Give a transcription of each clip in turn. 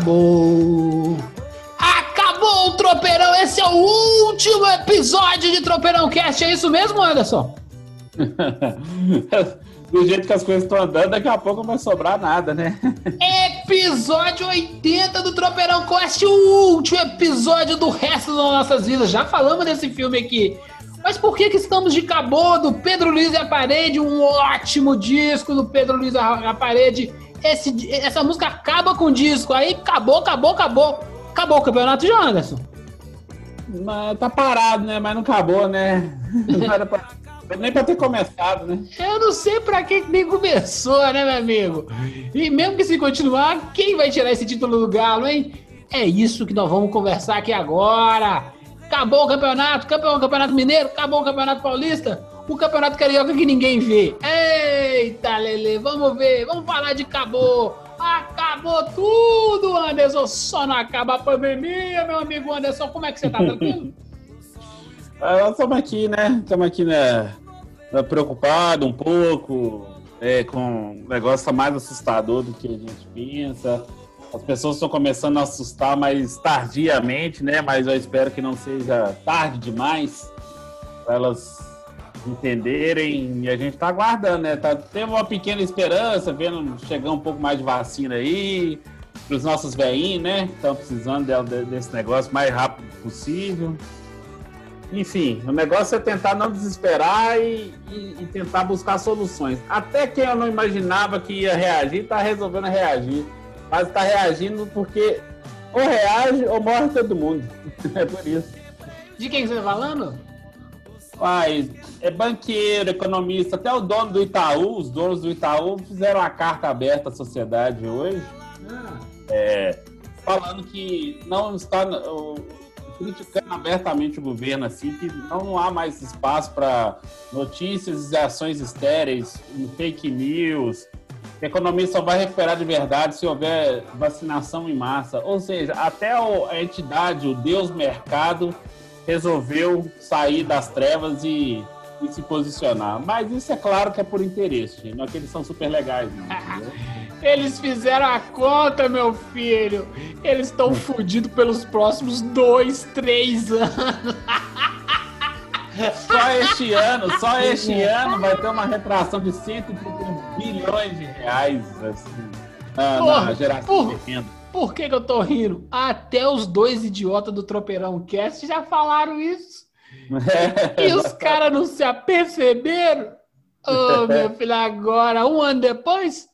Acabou, acabou! O Tropeirão! Esse é o último episódio de Tropeirão Cast, é isso mesmo, Anderson? Do jeito que as coisas estão andando, daqui a pouco não vai sobrar nada, né? Episódio 80 do Tropeirão Cast, o último episódio do resto das nossas vidas. Já falamos desse filme aqui. Mas por que, que estamos de cabô do Pedro Luiz e a Parede? Um ótimo disco do Pedro Luiz e a Parede. Esse, essa música acaba com o disco. Aí acabou, acabou, acabou. Acabou o campeonato de Anderson. Mas tá parado, né? Mas não acabou, né? Não era pra- nem pra ter começado, né? Eu não sei pra que nem começou, né, meu amigo? E mesmo que se continuar, quem vai tirar esse título do Galo, hein? É isso que nós vamos conversar aqui agora. Acabou o campeonato, acabou o campeonato mineiro, acabou o campeonato paulista, o campeonato carioca que ninguém vê. Eita, Lele, vamos ver, vamos falar de acabou. Acabou tudo, Anderson. Só não acaba a pandemia, meu amigo Anderson. Como é que você tá tranquilo? Ah, Nós estamos aqui, né? Estamos aqui, né? Preocupado um pouco, é, com um negócio mais assustador do que a gente pensa. As pessoas estão começando a assustar mais tardiamente, né? Mas eu espero que não seja tarde demais para elas entenderem. E a gente está aguardando, né? Tá, tem uma pequena esperança, vendo chegar um pouco mais de vacina aí para os nossos velhinhos, né? Estão precisando de- desse negócio mais rápido possível. Enfim, o negócio é tentar não desesperar e, e- e tentar buscar soluções. Até quem eu não imaginava que ia reagir, está resolvendo reagir. Mas está reagindo porque ou reage ou morre todo mundo. É por isso. De quem você tá falando? Mas é banqueiro, economista, até o dono do Itaú, os donos do Itaú fizeram uma carta aberta à sociedade hoje, Ah. é, falando que não está criticando abertamente o governo, assim, que não há mais espaço para notícias e ações estéreis, fake news. que A economia só vai recuperar de verdade se houver vacinação em massa. Ou seja, até a entidade, o Deus Mercado, resolveu sair das trevas e, e se posicionar. Mas isso é claro que é por interesse, gente. Não é que eles são super legais, não. Eles fizeram a conta, meu filho. Eles estão fodidos pelos próximos dois, três anos. Só este ano, só este ano vai ter uma retração de 131 bilhões de reais assim, na, Porra, na geração porra. de renda. Por que, que eu tô rindo? Até os dois idiotas do Tropeirão Cast já falaram isso. E os caras não se aperceberam? Ô, meu filho, agora, um ano depois?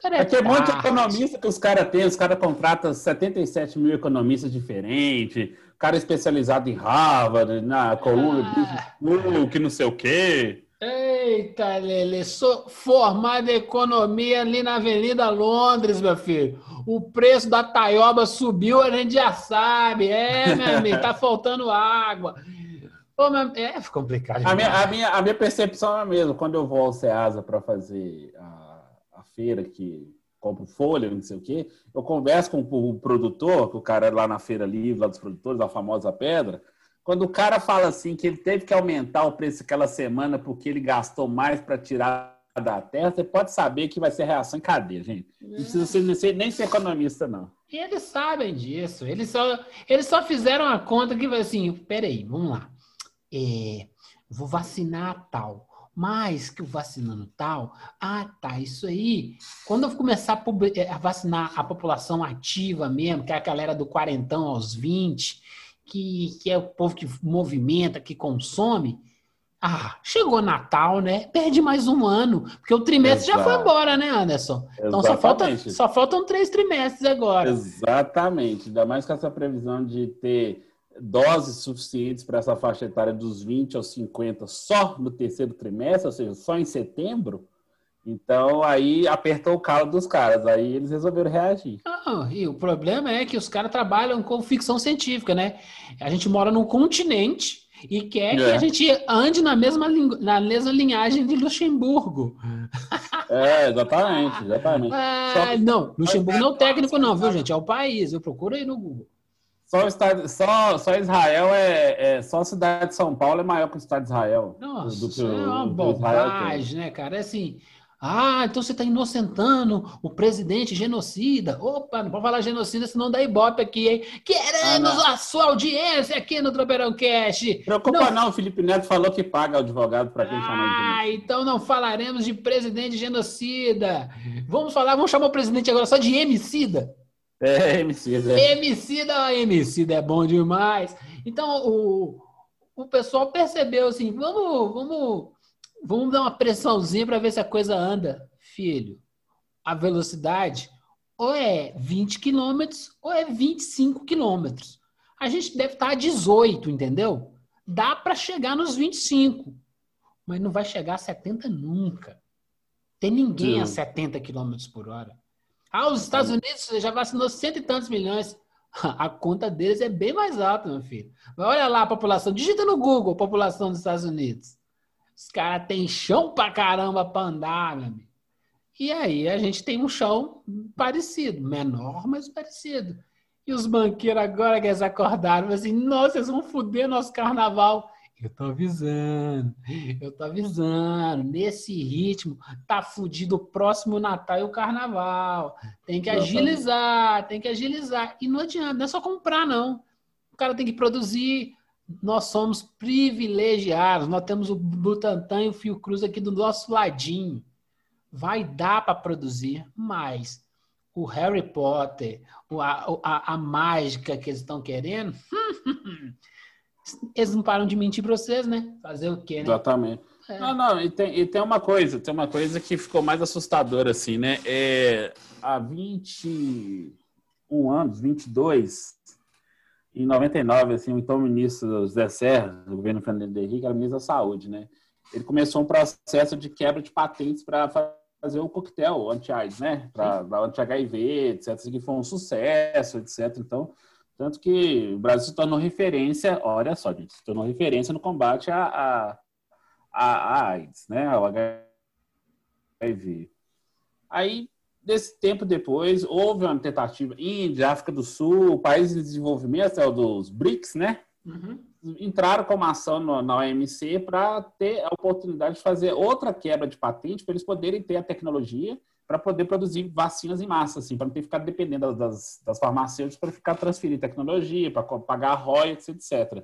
Cara, É que é monte de tarde. economista que os caras têm, os caras contratam 77 mil economistas diferentes, cara especializado em Harvard, na coluna Ah. Que não sei o quê. Eita, Lele, sou formado em economia ali na Avenida Londres, meu filho. O preço da taioba subiu, a gente já sabe. É, meu amigo, tá faltando água. Ô, meu... É complicado. A minha, a, minha, a minha percepção é a mesma. Quando eu vou ao Ceasa para fazer a, a feira que compro folha, não sei o quê, eu converso com o produtor, que o cara é lá na feira livre, lá dos produtores, a famosa pedra. Quando o cara fala assim que ele teve que aumentar o preço aquela semana porque ele gastou mais para tirar da terra, você pode saber que vai ser reação em cadeia, gente. Não precisa ser, nem ser- economista, não. E eles sabem disso. Eles só, eles só fizeram a conta que vai assim: peraí, vamos lá. É, vou vacinar tal. Mas que eu vacinando tal, ah, tá, isso aí. Quando eu começar eh, a vacinar a população ativa mesmo, que é a galera do quarentão aos 20, que, que é o povo que movimenta, que consome, Ah, chegou Natal, né? Perde mais um ano. Porque o trimestre já foi Exato. embora, né, Anderson? Então só, falta, Exatamente. só faltam três trimestres agora. Exatamente. Ainda mais com essa previsão de ter doses suficientes para essa faixa etária dos 20 aos 50 só no terceiro trimestre, ou seja, só em setembro. Então aí apertou o calo dos caras. Aí eles resolveram reagir. Não, e o problema é que os caras trabalham com ficção científica, né? A gente mora num continente e quer que É. a gente ande na mesma, na mesma linhagem de Luxemburgo. É, exatamente, exatamente. Ah, Só- não, Luxemburgo não é o técnico, não, viu, gente? É o país. Eu procuro aí no Google. Só, estado, só, só Israel é, é- Só a cidade de São Paulo é maior que o estado de Israel. Nossa, do que é uma bobagem, né, cara? É assim. Ah, então você está inocentando o presidente genocida. Opa, não pode falar genocida, senão dá ibope aqui, hein? Queremos Ah, não. a sua audiência aqui no Tropeirão Cast. Preocupa não. o Felipe Neto falou que paga advogado para quem chamar de Ah, então não falaremos de presidente genocida. Vamos falar, vamos chamar o presidente agora só de emicida. É, MC, é. Emicida, emicida é bom demais. Então o, o pessoal percebeu assim, vamos, vamos, vamos dar uma pressãozinha para ver se a coisa anda, filho. A velocidade ou é 20 km ou é 25 km. A gente deve estar a 18, entendeu? Dá para chegar nos 25, mas não vai chegar a 70 nunca. Tem ninguém Sim. a 70 km por hora. Ah, os Estados Unidos já vacinou cento e tantos milhões. A conta deles é bem mais alta, meu filho. Mas olha lá a população. Digita no Google, população dos Estados Unidos. Os caras têm chão pra caramba pra andar, meu amigo. E aí a gente tem um chão parecido. Menor, mas parecido. E os banqueiros agora que eles acordaram, assim, nossa, eles vão foder nosso carnaval. Eu tô avisando, eu tô avisando. Nesse ritmo, tá fudido o próximo Natal e o Carnaval. Tem que agilizar, tem que agilizar. E não adianta, não é só comprar, não. O cara tem que produzir. Nós somos privilegiados. Nós temos o Butantan e o Fiocruz aqui do nosso ladinho. Vai dar para produzir, mas o Harry Potter, a, a, a mágica que eles estão querendo, eles não param de mentir para vocês, né? Fazer o quê, né? Exatamente. É. Não, não, e tem, e tem uma coisa, tem uma coisa que ficou mais assustadora, assim, né? É, há 21 anos, 22, em 99, assim, o então ministro Zé Serra, do governo Fernando Henrique, era ministro da Saúde, né? Ele começou um processo de quebra de patentes para fazer o coquetel anti-AIDS, né? Para anti-HIV, etc. Isso aqui foi um sucesso, etc. Então, tanto que o Brasil se tornou referência, olha só, gente, se tornou referência no combate a, a, a, a AIDS, né? Ao HIV. Aí, desse tempo depois, houve uma tentativa, Índia, África do Sul, países em desenvolvimento, é o dos BRICS, né? Uhum. entraram com uma ação no- na OMC para ter a oportunidade de fazer outra quebra de patente para eles poderem ter a tecnologia para poder produzir vacinas em massa, assim, para não ter que ficar dependendo das, das farmacêuticas para ficar transferindo tecnologia, para pagar royalties, etc.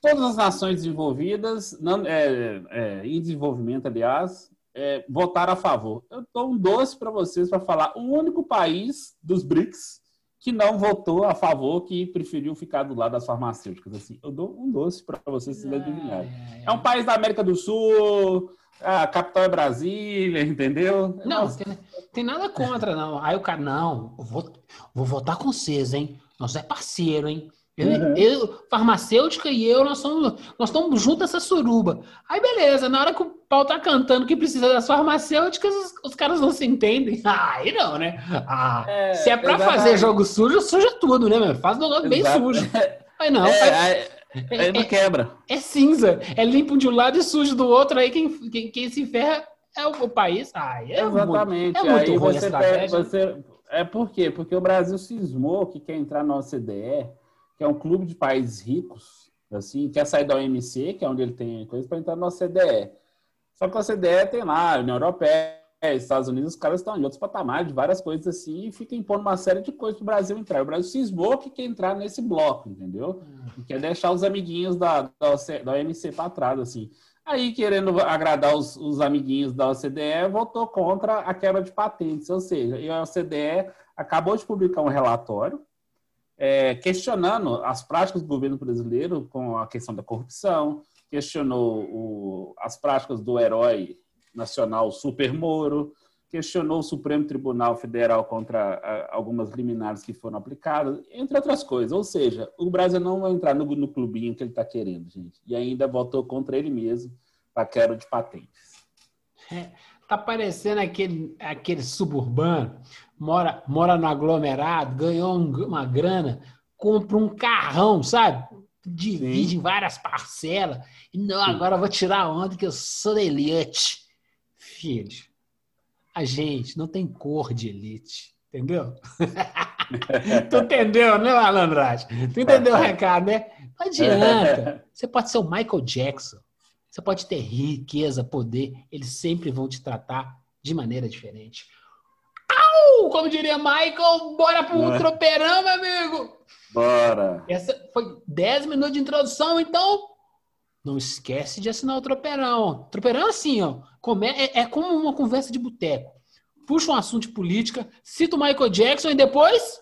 Todas as nações desenvolvidas, não, é, é, em desenvolvimento, aliás, é, votaram a favor. Eu dou um doce para vocês para falar o único país dos BRICS que não votou a favor, que preferiu ficar do lado das farmacêuticas. Assim, eu dou um doce para vocês se adivinharem. É um país da América do Sul, a capital é Brasília, entendeu? Não, Nossa, tem, tem nada contra, não. Aí o cara, não, vou, vou votar com vocês, hein? Nós é parceiro, hein? Eu, Uhum. eu- farmacêutica e eu, nós somos, nós estamos juntos nessa suruba. Aí, beleza, na hora que o pau tá cantando que precisa das farmacêuticas, os, os caras não se entendem. Aí não, né? Ah, É, se é pra exatamente. fazer jogo sujo, suja tudo, né, meu? Faz um negócio bem Exato. sujo. Aí não, é, aí- aí- aí não quebra. é cinza. É limpo de um lado e sujo do outro. Aí quem, quem, quem se ferra é o, o país. Ai, é Exatamente. Muito, é muito aí ruim você, estratégia. você É por quê? Porque o Brasil cismou que quer entrar na OCDE, que é um clube de países ricos, assim, quer sair da OMC, que é onde ele tem coisa, para entrar na OCDE. Só que a OCDE tem lá, União Europeia, Estados Unidos, os caras estão em outros patamares de várias coisas assim, e fica impondo uma série de coisas para o Brasil entrar. O Brasil cismou que quer entrar nesse bloco, entendeu? E quer deixar os amiguinhos da, da, OC da OMC para trás, assim. Aí, querendo agradar os, os, amiguinhos da OCDE, votou contra a quebra de patentes. Ou seja, a OCDE acabou de publicar um relatório é, questionando as práticas do governo brasileiro com a questão da corrupção, questionou o, as práticas do herói nacional Super Moro, questionou o Supremo Tribunal Federal contra a, algumas liminares que foram aplicadas, entre outras coisas. Ou seja, o Brasil não vai entrar no, no clubinho que ele está querendo, gente. E ainda votou contra ele mesmo, para quero de patentes. É, tá parecendo aquele, aquele suburbano, mora, mora no aglomerado, ganhou um- uma grana, compra um carrão, sabe? Divide em várias parcelas. E não, agora eu vou tirar onda que eu sou da elite. Filho, a gente não tem cor de elite, entendeu? tu entendeu, né, Alandrade? Tu entendeu o recado, né? Não adianta. Você pode ser o Michael Jackson. Você pode ter riqueza, poder. Eles sempre vão te tratar de maneira diferente. Au! Como diria Michael, bora pro é? tropeirão, meu amigo! Bora! Essa foi 10 minutos de introdução, então não esquece de assinar o tropeirão. Tropeirão é assim, ó. É, é como uma conversa de boteco. Puxa um assunto de política, cita o Michael Jackson e depois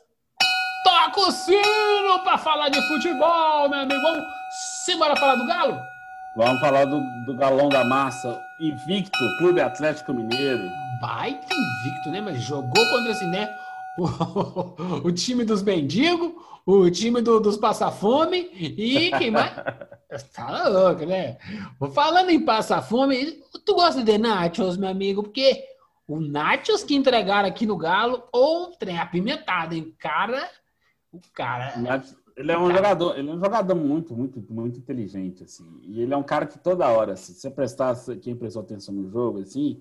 toca o sino pra falar de futebol, meu amigo. Vamos simbora falar do Galo? Vamos falar do, do galão da massa, invicto, Clube Atlético Mineiro. Baita invicto, né? Mas jogou contra assim, né? O, o time dos mendigos, o time do- dos passa-fome e quem mais? Tá louco, né? Falando em passar-fome, tu gosta de nachos, meu amigo? Porque o nachos que entregaram aqui no Galo, ou trem apimentado, hein? Cara, o cara... Ele é um jogador, ele é um jogador muito, muito, muito inteligente, assim. E ele é um cara que toda hora, se você prestar, quem prestou atenção no jogo, assim,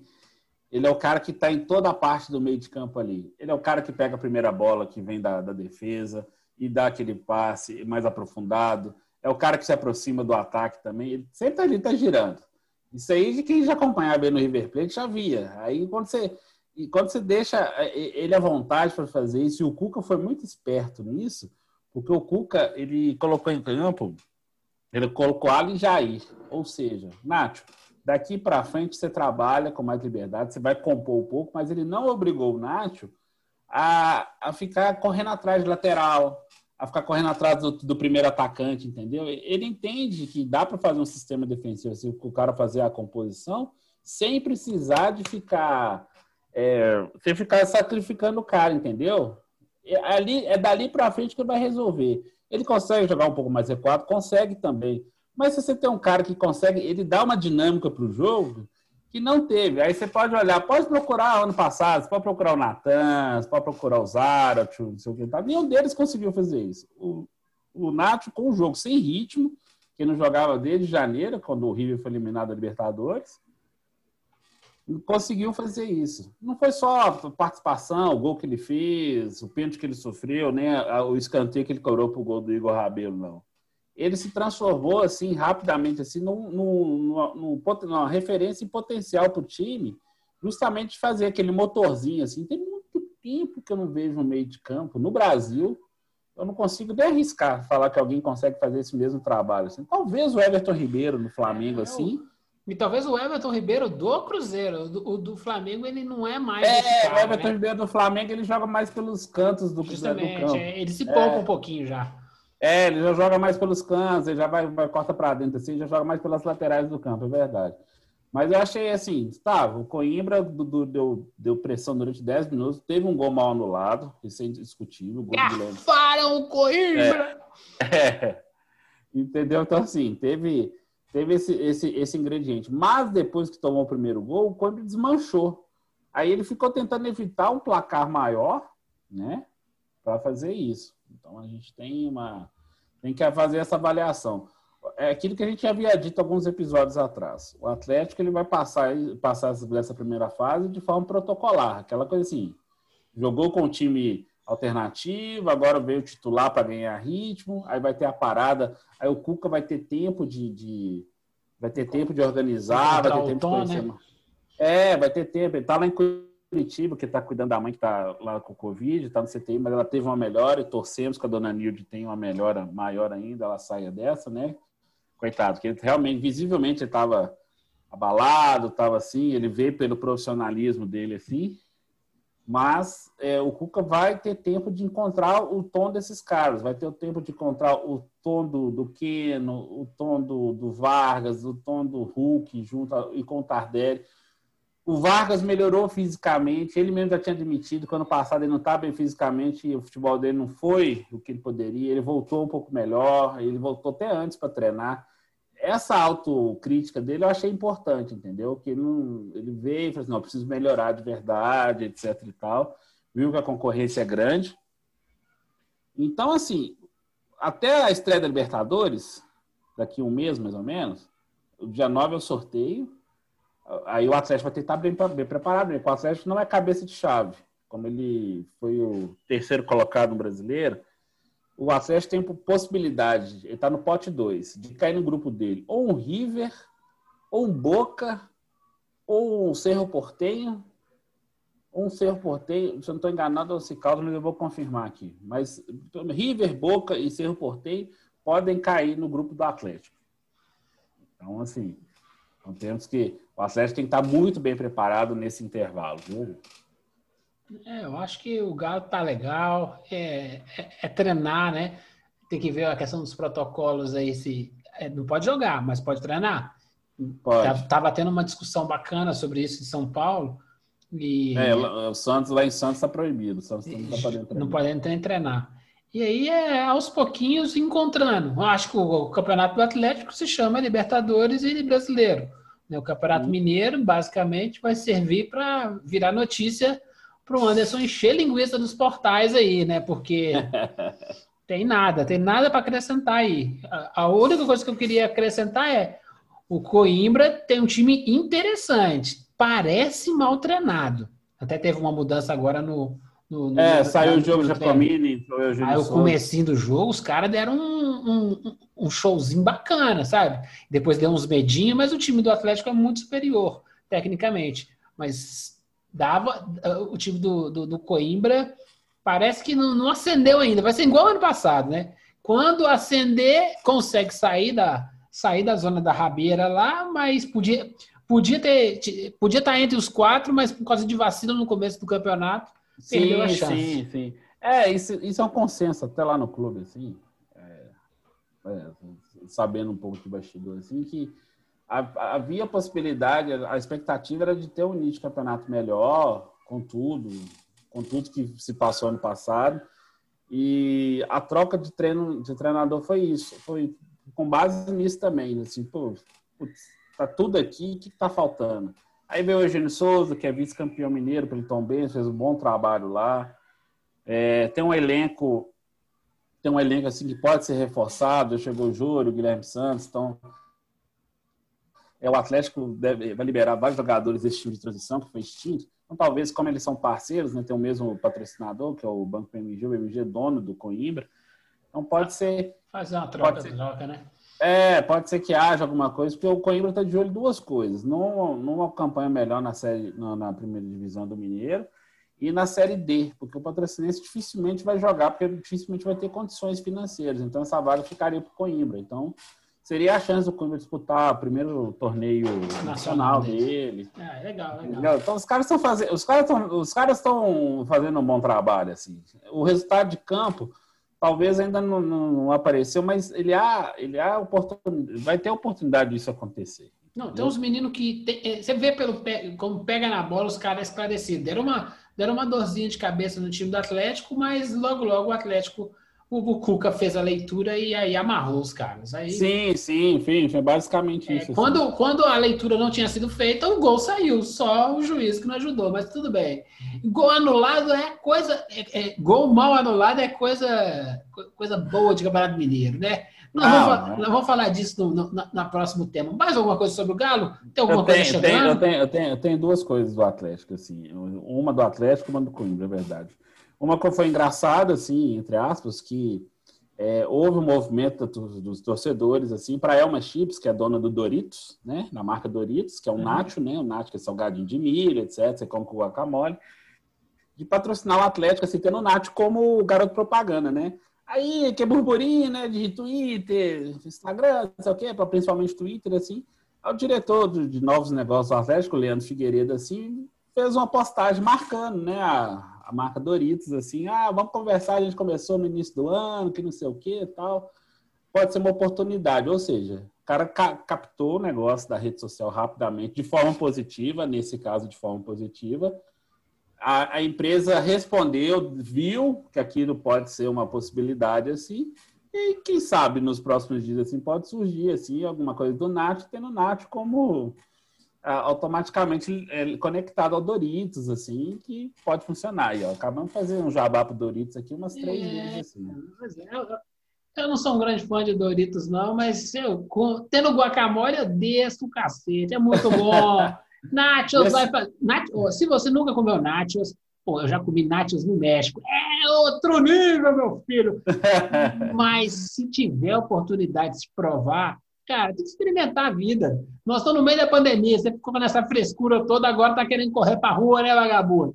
ele é o cara que está em toda a parte do meio de campo ali. Ele é o cara que pega a primeira bola que vem da, da defesa e dá aquele passe mais aprofundado. É o cara que se aproxima do ataque também. Ele sempre ali está girando. Isso aí de quem já acompanhava bem no River Plate já via. Aí quando você, quando você deixa eh, ele à vontade para fazer isso, e o Cuca foi muito esperto nisso, porque o Cuca ele colocou em campo, ele colocou Alan e Jair. Ou seja, Nacho, daqui para frente você trabalha com mais liberdade, você vai compor um pouco, mas ele não obrigou o Nacho a, a ficar correndo atrás de lateral, a ficar correndo atrás do, do primeiro atacante, entendeu? Ele entende que dá para fazer um sistema defensivo, assim, o cara fazer a composição, sem precisar de ficar, é, sem ficar sacrificando o cara, entendeu? É, ali, é dali para frente que ele vai resolver. Ele consegue jogar um pouco mais recuado? Consegue também. Mas se você tem um cara que consegue, ele dá uma dinâmica para o jogo que não teve. Aí você pode olhar, pode procurar ano passado, você pode procurar o Natan, você pode procurar o Zarat, não sei o que. Tá. Nenhum deles conseguiu fazer isso. O, o Nacho, com o jogo sem ritmo, que não jogava desde janeiro, quando o River foi eliminado da Libertadores, conseguiu fazer isso. Não foi só a participação, o gol que ele fez, o pênalti que ele sofreu, né, o escanteio que ele cobrou pro gol do Igor Rabelo, não. Ele se transformou assim rapidamente assim num, num, numa, numa referência em potencial para o time, justamente de fazer aquele motorzinho assim. Tem muito tempo que eu não vejo no meio de campo no Brasil. Eu não consigo nem arriscar falar que alguém consegue fazer esse mesmo trabalho. Assim. Talvez o Everton Ribeiro no Flamengo assim. E talvez o Everton Ribeiro do Cruzeiro, o do, o do Flamengo, ele não é mais. É, cara, o Everton né? Ribeiro do Flamengo ele joga mais pelos cantos do, Justamente, do campo. É, ele se poupa é. um pouquinho já. É, ele já joga mais pelos cantos, ele já vai, vai corta para dentro assim, já joga mais pelas laterais do campo, é verdade. Mas eu achei assim, tá, o Coimbra do, do, deu, deu pressão durante 10 minutos, teve um gol mal anulado, isso é indiscutível. Gol Garfaram o Coimbra! É, é, entendeu? Então, assim, teve, teve esse, esse, esse ingrediente. Mas depois que tomou o primeiro gol, o Coimbra desmanchou. Aí ele ficou tentando evitar um placar maior, né, para fazer isso. Então a gente tem uma tem que fazer essa avaliação. É aquilo que a gente havia dito alguns episódios atrás. O Atlético ele vai passar passar dessa primeira fase de forma protocolar, aquela coisa assim. Jogou com o time alternativo, agora veio titular para ganhar ritmo, aí vai ter a parada, aí o Cuca vai ter tempo de, de vai ter tempo de organizar, vai ter tempo tom, de conhecer. Né? É, vai ter tempo. Ele tá lá em Curitiba, que está cuidando da mãe que está lá com o Covid, está no CTI, mas ela teve uma melhora e torcemos que a dona Nilde tenha uma melhora maior ainda, ela saia dessa, né? Coitado, porque ele realmente, visivelmente, estava abalado, estava assim, ele vê pelo profissionalismo dele assim, Mas é, o Cuca vai ter tempo de encontrar o tom desses caras, vai ter o tempo de encontrar o tom do, do Keno, o tom do, do Vargas, o tom do Hulk junto a, e com o Tardelli. O Vargas melhorou fisicamente, ele mesmo já tinha admitido que ano passado ele não estava bem fisicamente, o futebol dele não foi o que ele poderia, ele voltou um pouco melhor, ele voltou até antes para treinar. Essa autocrítica dele eu achei importante, entendeu? Que ele, não, ele veio e falou assim, não, preciso melhorar de verdade, etc e tal. Viu que a concorrência é grande. Então, assim, até a estreia da Libertadores, daqui um mês mais ou menos, dia 9 é o sorteio, Aí o Atlético vai ter que estar bem, bem preparado, porque o Atlético não é cabeça de chave. Como ele foi o terceiro colocado no brasileiro, o Atlético tem possibilidade, ele está no pote 2, de cair no grupo dele, ou um River, ou um Boca, ou um Cerro Portenho, um Cerro Portenho, se eu não estou enganado, causa, mas eu vou confirmar aqui. Mas River, Boca e Cerro Portenho podem cair no grupo do Atlético. Então, assim, então temos que. O Atlético tem que estar muito bem preparado nesse intervalo, viu? É, eu acho que o Galo tá legal. É, é, é, treinar, né? Tem que ver a questão dos protocolos aí. Se, é, não pode jogar, mas pode treinar. Pode. Tava tendo uma discussão bacana sobre isso em São Paulo. E, é, o Santos lá em Santos está proibido. O Santos não está podendo treinar. Não podendo treinar. E aí é aos pouquinhos encontrando. Eu acho que o campeonato do Atlético se chama Libertadores e Brasileiro. Né? O Campeonato Mineiro, basicamente, vai servir para virar notícia para o Anderson encher linguiça dos portais aí, né? Porque tem nada, tem nada para acrescentar aí. A, a única coisa que eu queria acrescentar é o Coimbra tem um time interessante, parece mal treinado. Até teve uma mudança agora no, no, no é, saiu o jogo Jacomini. Aí o comecinho do jogo, os caras deram um, um, um, showzinho bacana, sabe? Depois deu uns medinhos, mas o time do Atlético é muito superior, tecnicamente. Mas dava. O time do, do, do Coimbra parece que não, não acendeu ainda. Vai ser igual ano passado, né? Quando acender, consegue sair da, sair da zona da rabeira lá, mas podia, podia ter podia estar entre os quatro, mas por causa de vacina no começo do campeonato Perdeu a chance. Sim, sim. É, isso, isso é um consenso até lá no clube, assim, é, é, sabendo um pouco de bastidor, assim, que havia possibilidade, a expectativa era de ter um início de campeonato melhor, com tudo, com tudo que se passou ano passado. E a troca de treino de treinador foi isso, foi com base nisso também, assim, pô, putz, tá tudo aqui, o que, que tá faltando? Aí veio o Eugênio Souza, que é vice-campeão mineiro pelo Tom Benz, fez um bom trabalho lá. É, tem um elenco, tem um elenco assim que pode ser reforçado. Chegou o Júlio, o Guilherme Santos, então é, o Atlético deve, vai liberar vários jogadores desse time de transição que foi extinto. Então, talvez, como eles são parceiros, né, tem o mesmo patrocinador, que é o Banco PMG, o BMG é dono do Coimbra. Então, pode ser. Fazer uma troca, troca, né? É, pode ser que haja alguma coisa, porque o Coimbra está de olho em duas coisas. Numa, numa campanha melhor na, série, na, na, primeira divisão do Mineiro e na Série D, porque o patrocinense dificilmente vai jogar, porque dificilmente vai ter condições financeiras. Então, essa vaga ficaria para o Coimbra. Então, seria a chance do Coimbra disputar o primeiro torneio nacional, dele. É, legal, legal. Então, os caras estão fazendo, os caras estão, os caras estão fazendo um bom trabalho, assim. O resultado de campo talvez ainda não, não, apareceu, mas ele há, ele há oportunidade, vai ter oportunidade disso acontecer. Não, tem uns meninos que tem, é, você vê pelo como pega na bola os caras esclarecidos. Deram uma, deram uma dorzinha de cabeça no time do Atlético, mas logo logo o Atlético o Cuca fez a leitura e aí amarrou os caras. Aí, sim, sim, enfim, foi basicamente é, isso. Quando, assim. quando a leitura não tinha sido feita, o gol saiu, só o juiz que não ajudou, mas tudo bem. Gol anulado é coisa. É, é, gol mal anulado é coisa, coisa boa de Campeonato Mineiro, né? Nós, ah, vamos, nós vamos falar disso no, no na, na, próximo tema. Mais alguma coisa sobre o Galo? Tem alguma eu coisa tenho, chegando? Eu tenho, eu, tenho, eu tenho duas coisas do Atlético, assim. Uma do Atlético e uma do Coimbra, é verdade. Uma coisa foi engraçada, assim, entre aspas, que é, houve um movimento dos, dos torcedores, assim, para Elma Chips, que é dona do Doritos, né, na marca Doritos, que é um uhum. nacho, né, o nacho que é salgadinho de milho, etc., você come com guacamole, de patrocinar o Atlético, assim, tendo o nacho como garoto propaganda, né. Aí, que é burburinho, né, de Twitter, Instagram, não sei o quê, principalmente Twitter, assim, o diretor de novos negócios do Atlético, Leandro Figueiredo, assim, fez uma postagem marcando, né, a, a marca Doritos, assim, ah, vamos conversar, a gente começou no início do ano, que não sei o que tal. Pode ser uma oportunidade, ou seja, o cara ca captou o negócio da rede social rapidamente, de forma positiva, nesse caso de forma positiva. A, a empresa respondeu, viu que aquilo pode ser uma possibilidade assim, e quem sabe nos próximos dias assim pode surgir assim alguma coisa do Nath, tendo o Nath como automaticamente é, conectado ao Doritos, assim, que pode funcionar. E ó, acabamos de fazer um jabá pro Doritos aqui umas três É, vezes assim. Pois é, eu, eu não sou um grande fã de Doritos, não, mas eu, com- tendo guacamole, eu desço o cacete. É muito bom. Nachos vai pra, nach- ó, Se você nunca comeu nachos, pô, eu já comi nachos no México. É outro nível, meu filho. Mas se tiver oportunidade de provar, cara, tem que experimentar a vida. Nós estamos no meio da pandemia, você ficou nessa frescura toda, agora tá querendo correr pra rua, né, vagabundo?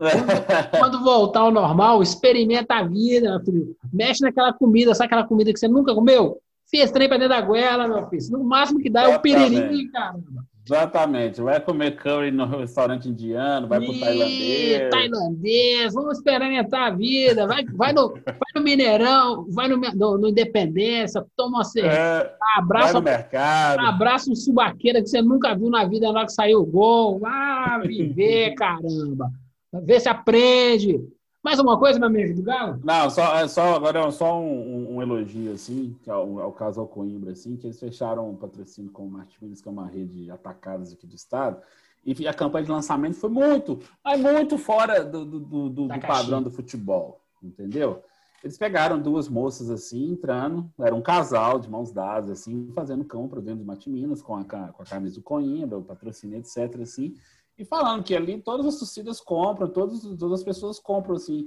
Quando voltar ao normal, experimenta a vida, meu filho. Mexe naquela comida, sabe aquela comida que você nunca comeu? Fez trem pra dentro da goela, meu filho. No máximo que dá é o piririm, caramba. Exatamente. Vai comer curry no restaurante indiano, vai pro tailandês. tailandês, vamos experimentar a vida. Vai, vai, no, vai no Mineirão, vai no, no, no Independência, toma uma cerveja, É, vai abraça, no mercado. abraça um subaqueira que você nunca viu na vida na hora que saiu o gol. Vá viver, caramba. Vê se aprende. Mais uma coisa, meu amigo do Galo? Não, só, é só agora é só um, um- elogio, assim, ao, ao caso Coimbra, assim, que eles fecharam um patrocínio com o Martins, que é uma rede de atacados aqui do estado, e a campanha de lançamento foi muito, mas muito fora do, do, do- do padrão do futebol, entendeu? Eles pegaram duas moças assim, entrando, era um casal de mãos dadas, assim, fazendo compra dentro de Matiminas com a, com a camisa do Coimbra, o patrocínio, etc, assim, e falando que ali todas as torcidas compram, todas, todas as pessoas compram, assim.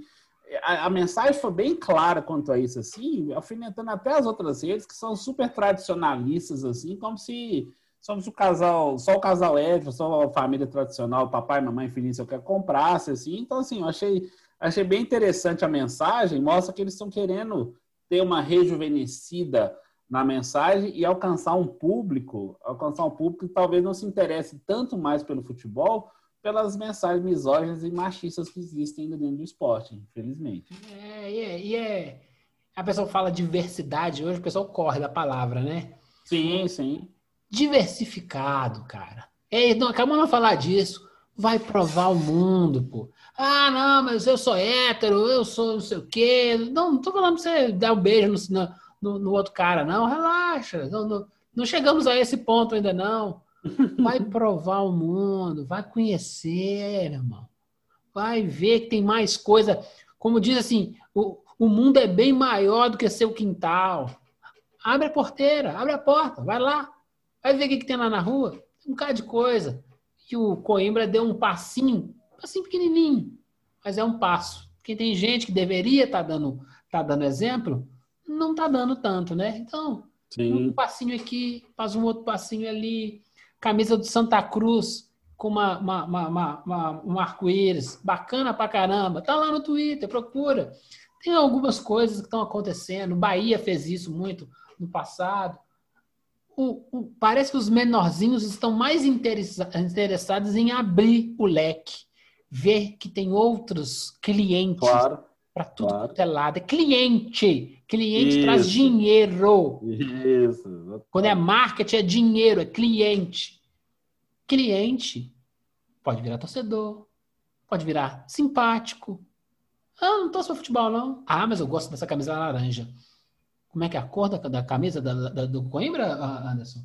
A, a mensagem foi bem clara quanto a isso, assim, alfinetando até as outras redes que são super tradicionalistas, assim, como se somos o casal, só o casal hétero, só a família tradicional, papai, mamãe, filhinho, se eu quero comprasse, assim. Então, assim, eu achei, achei bem interessante a mensagem, mostra que eles estão querendo ter uma rejuvenescida na mensagem e alcançar um público, alcançar um público que talvez não se interesse tanto mais pelo futebol, pelas mensagens misóginas e machistas que existem ainda dentro do esporte, infelizmente. É, e é, e é- A pessoa fala diversidade, hoje o pessoal corre da palavra, né? Sim, sim. Diversificado, cara. Ei, não, acabamos de falar disso. Vai provar o mundo, pô. Ah, não, mas eu sou hétero, eu sou não sei o quê. Não, não tô falando pra você dar um beijo no, no, no outro cara, não. Relaxa. Não, não, não chegamos a esse ponto ainda, não. Vai provar o mundo, vai conhecer, irmão. Vai ver que tem mais coisa. Como diz assim, o, o mundo é bem maior do que seu quintal. Abre a porteira, abre a porta, vai lá. Vai ver o que, que tem lá na rua. Tem um bocado de coisa. E o Coimbra deu um passinho, passinho pequenininho, mas é um passo. Porque tem gente que deveria estar dando, tá dando exemplo, não está dando tanto, né? Então, um Sim. passinho aqui, faz um outro passinho ali. Camisa do Santa Cruz com uma, uma, uma, uma- uma- um arco-íris. Bacana pra caramba. Tá lá no Twitter, procura. Tem algumas coisas que estão acontecendo. Bahia fez isso muito no passado. O- o- parece que os menorzinhos estão mais interessa- interessados em abrir o leque, ver que tem outros clientes Claro. Para tudo claro. quanto é lado. É cliente. Cliente Isso. traz dinheiro. Isso. Quando é marketing, é dinheiro, é cliente. Cliente pode virar torcedor, pode virar simpático. Ah, não torço para futebol, não. Ah, mas eu gosto dessa camisa laranja. Como é que é a cor da, da camisa da- da- do Coimbra, ah, Anderson?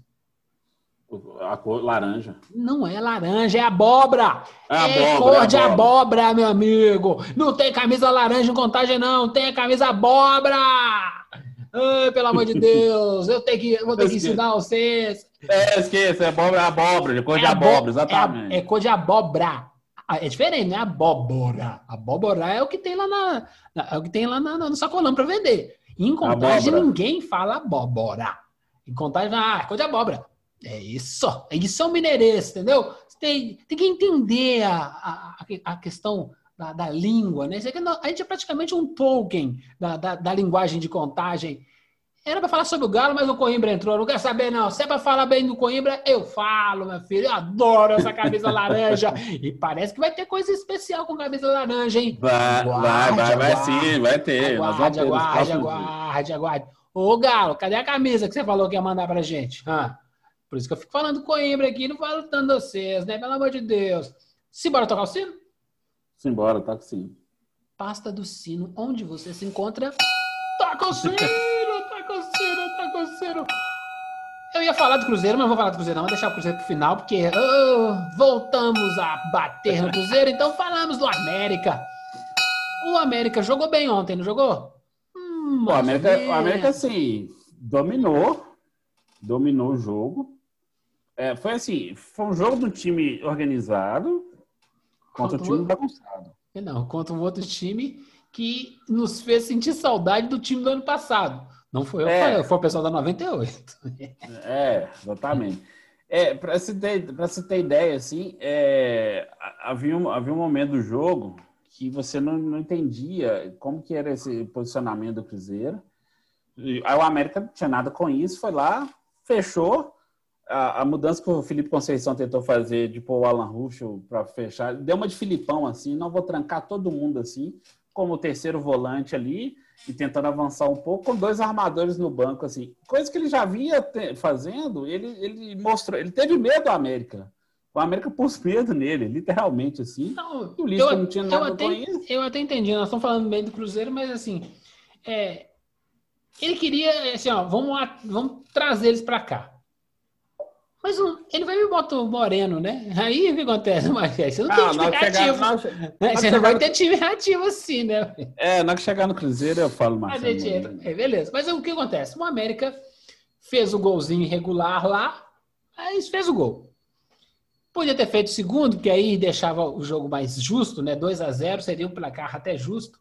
A cor laranja. Não é laranja, é abóbora. É é abóbora, cor de é abóbora. abóbora, meu amigo. Não tem camisa laranja em contagem, não. Tem a camisa abóbora. Ai, pelo amor de Deus. Eu tenho que, vou ter que ensinar vocês. É, esqueça, é abóbora, é abóbora, de cor de É abóbora, exatamente. É, é cor de abóbora. Ah, É diferente, não é abóbora. Abóbora é o que tem lá na, é o que tem lá na- no sacolão para vender. Em contagem Abóbora. ninguém fala abóbora. Em contagem, ah, é cor de abóbora. É isso. Isso é o mineirês, entendeu? Você tem, tem que entender a, a, a questão da, da língua, né? Isso aqui não- a gente é praticamente um Tolkien da, da, da linguagem de contagem. Era pra falar sobre o Galo, mas o Coimbra entrou. Não quero saber, não. Se é pra falar bem do Coimbra, eu falo, meu filho. Eu adoro essa camisa laranja. E parece que vai ter coisa especial com camisa laranja, hein? Vai, vai, vai, vai Aguarde, sim, vai ter. Aguarde, aguarde, dias. aguarde, aguarde. Ô, Galo, cadê a camisa que você falou que ia mandar pra gente? Ah, por isso que eu fico falando Coimbra aqui, não falo tanto vocês, né? Pelo amor de Deus. Simbora tocar o sino? Simbora, tá sim. Pasta do sino, onde você se encontra? Toca o sino, toca o sino, toca o sino. Eu ia falar do Cruzeiro, mas não vou falar do Cruzeiro, não. Vou deixar o Cruzeiro pro final, porque oh, voltamos a bater no Cruzeiro, então falamos do América. O América jogou bem ontem, não jogou? Hum, O América, o. América, assim, dominou. Dominou o jogo. É, foi assim, foi um jogo do time organizado contra o Contra time o- bagunçado. Não, contra um outro time que nos fez sentir saudade do time do ano passado. Não foi eu É. foi o pessoal da 98. É, exatamente. É, para se ter, se ter ideia, assim, é, ha- havia, um, havia um momento do jogo que você não, não entendia como que era esse posicionamento do Cruzeiro. Aí o América não tinha nada com isso, foi lá, fechou. A, a mudança que o Felipe Conceição tentou fazer de pôr o Alan Ruschel para fechar, deu uma de Filipão assim, não vou trancar todo mundo assim, como o terceiro volante ali e tentando avançar um pouco com dois armadores no banco assim. Coisa que ele já vinha te- fazendo, ele, ele mostrou, ele teve medo do América. O América pôs medo nele, literalmente assim. Não, o Lisca eu, não tinha eu nada até, com isso. eu até entendi, nós estamos falando bem do Cruzeiro, mas assim, é, ele queria, assim, ó, vamos, lá, vamos trazer eles para cá. Mas ele vai me botar o Moreno, né? Aí o que acontece? Aí você não tem Ah, time chegar- reativo. na hora Você não chegar vai no- ter time reativo assim, né? É, na hora que chegar no Cruzeiro eu falo A mais. gente entra. É, beleza. Mas o que acontece? O América fez o golzinho irregular lá, mas fez o gol. Podia ter feito o segundo, que aí deixava o jogo mais justo, né? 2 a 0 seria um placar até justo.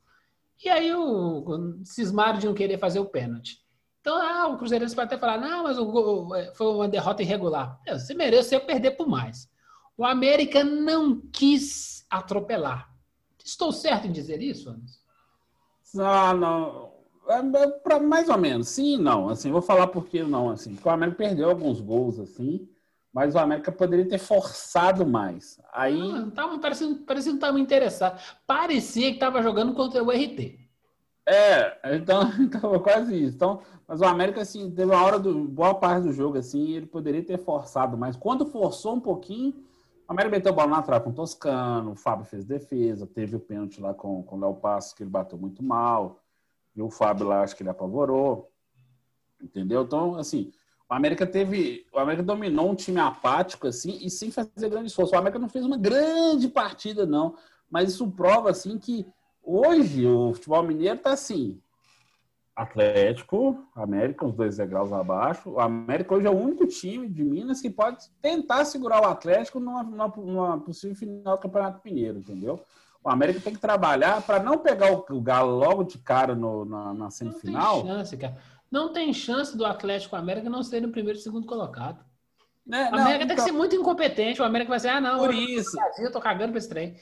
E aí o, o cismaram de não querer fazer o pênalti. Então, ah, o Cruzeirense pode até falar, não, mas o gol é, foi uma derrota irregular. É, Você mereceu perder por mais. O América não quis atropelar. Estou certo em dizer isso, Anderson? Ah, não. É, é, pra- mais ou menos, sim não. Assim, vou falar por que não, assim. Porque o América perdeu alguns gols, assim, mas o América poderia ter forçado mais. Aí, Ah, não tava, parecia, parecia que não estava interessado. Parecia que estava jogando contra o RT. É, então, então quase isso. Então, mas o América, assim, teve uma hora do boa parte do jogo, assim, ele poderia ter forçado mais. Quando forçou um pouquinho, o América meteu a bola na trave com o Toscano, o Fábio fez defesa, teve o pênalti lá com, com o Léo que ele bateu muito mal. E o Fábio lá, acho que ele apavorou. Entendeu? Então, assim, o América teve. O América dominou um time apático, assim, e sem fazer grande esforço. O América não fez uma grande partida, não. Mas isso prova, assim, que hoje o futebol mineiro tá assim. Atlético, América, uns dois degraus abaixo. O América hoje é o único time de Minas que pode tentar segurar o Atlético numa, numa, possível final do Campeonato Mineiro, entendeu? O América tem que trabalhar para não pegar o, o Galo logo de cara no- na, na Não semifinal. tem chance, cara. Não tem chance do Atlético América não ser no primeiro e segundo colocado. Né? O Não, América tem que então, ser muito incompetente. O América vai ser, ah, não, Por eu, isso. eu tô cagando pra esse trem.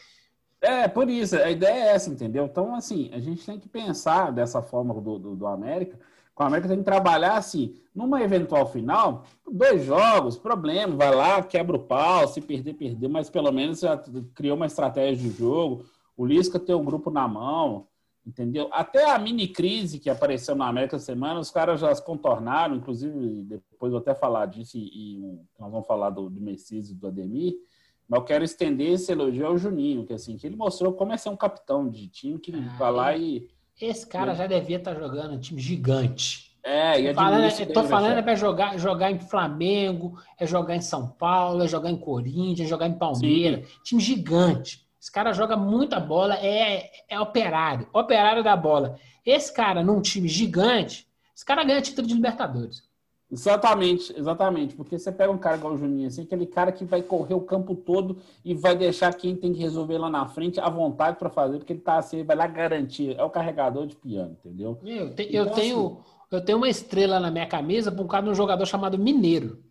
É, por isso, a ideia é essa, entendeu? Então, assim, a gente tem que pensar dessa forma do, do, do América. Com o América tem que trabalhar assim, numa eventual final, dois jogos, problema, vai lá, quebra o pau, se perder, perder, mas pelo menos já criou uma estratégia de jogo. O Lisca tem um grupo na mão, entendeu? Até a mini crise que apareceu na América semana, os caras já contornaram, inclusive, depois vou até falar disso, e, e nós vamos falar do, do Messias e do Ademir. Mas eu quero estender esse elogio ao Juninho, que assim, que ele mostrou como é ser um capitão de time que Ah, vai lá é. e. Esse cara já devia estar jogando um time gigante. É, e falando, eu tô falando é vestiário. pra jogar, jogar em Flamengo, é jogar em São Paulo, é jogar em Corinthians, é jogar em Palmeiras. Time gigante. Esse cara joga muita bola, é, é operário, operário da bola. Esse cara, num time gigante, esse cara ganha título de Libertadores. Exatamente, exatamente. Porque você pega um cara igual o Juninho, assim, aquele cara que vai correr o campo todo e vai deixar quem tem que resolver lá na frente à vontade para fazer, porque ele tá assim, ele vai lá garantir. É o carregador de piano, entendeu? Eu, te- eu Então, tenho, eu tenho uma estrela na minha camisa por causa de um jogador chamado Mineiro.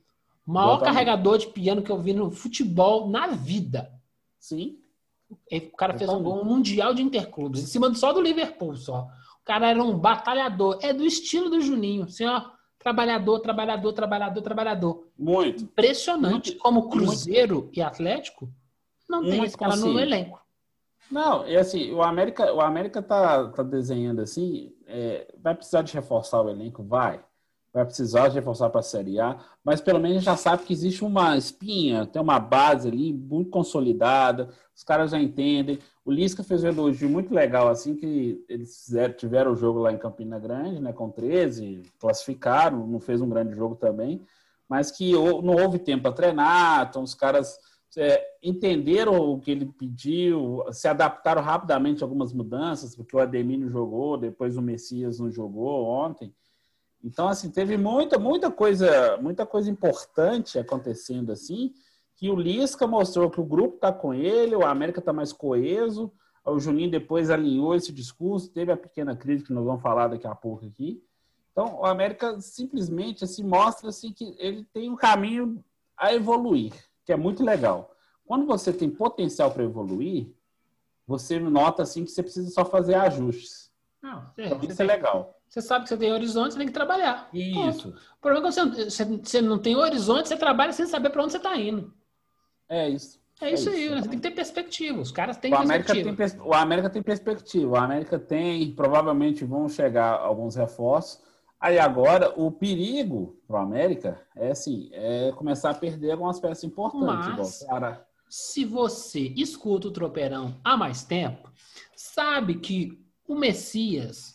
O maior Exatamente. carregador de piano que eu vi no futebol na vida. Sim. O cara fez um gol mundial de interclubes, em cima só do Liverpool, só. O cara era um batalhador. É do estilo do Juninho. Assim, ó, trabalhador, trabalhador, trabalhador, trabalhador. Muito. Impressionante Muito- como Cruzeiro e Atlético não tem Muito esse cara no consciente. elenco. Não, e assim, o América, o América tá, tá desenhando assim, é, vai precisar de reforçar o elenco? Vai. Vai precisar de reforçar para a Série A, mas pelo menos já sabe que existe uma espinha, tem uma base ali muito consolidada, os caras já entendem. O Lisca fez um elogio muito legal, assim, que eles tiveram o jogo lá em Campina Grande, né, com 13, classificaram, não fez um grande jogo também, mas que não houve tempo para treinar, então os caras é, entenderam o que ele pediu, se adaptaram rapidamente a algumas mudanças, porque o Ademir não jogou, depois o Messias não jogou ontem. Então, assim, teve muita, muita coisa, muita coisa importante acontecendo assim, que o Lisca mostrou que o grupo está com ele, o América está mais coeso, o Juninho depois alinhou esse discurso, teve a pequena crise que nós vamos falar daqui a pouco aqui. Então, o América simplesmente assim, mostra assim, que ele tem um caminho a evoluir, que é muito legal. Quando você tem potencial para evoluir, você nota assim que você precisa só fazer ajustes. Não, é, Então, isso é legal. Você sabe que você tem horizonte, você tem que trabalhar. Ponto. Isso. O problema é que você, você, não tem horizonte, você trabalha sem saber para onde você está indo. É isso. É isso, aí, isso. né? Você tem que ter perspectiva. Os caras têm O América, perspectiva. tem, o América tem perspectiva. O América tem, provavelmente vão chegar alguns reforços. Aí agora, o perigo para o América é assim, é começar a perder algumas peças importantes. Mas-. Se você escuta o Tropeirão há mais tempo, sabe que o Messias,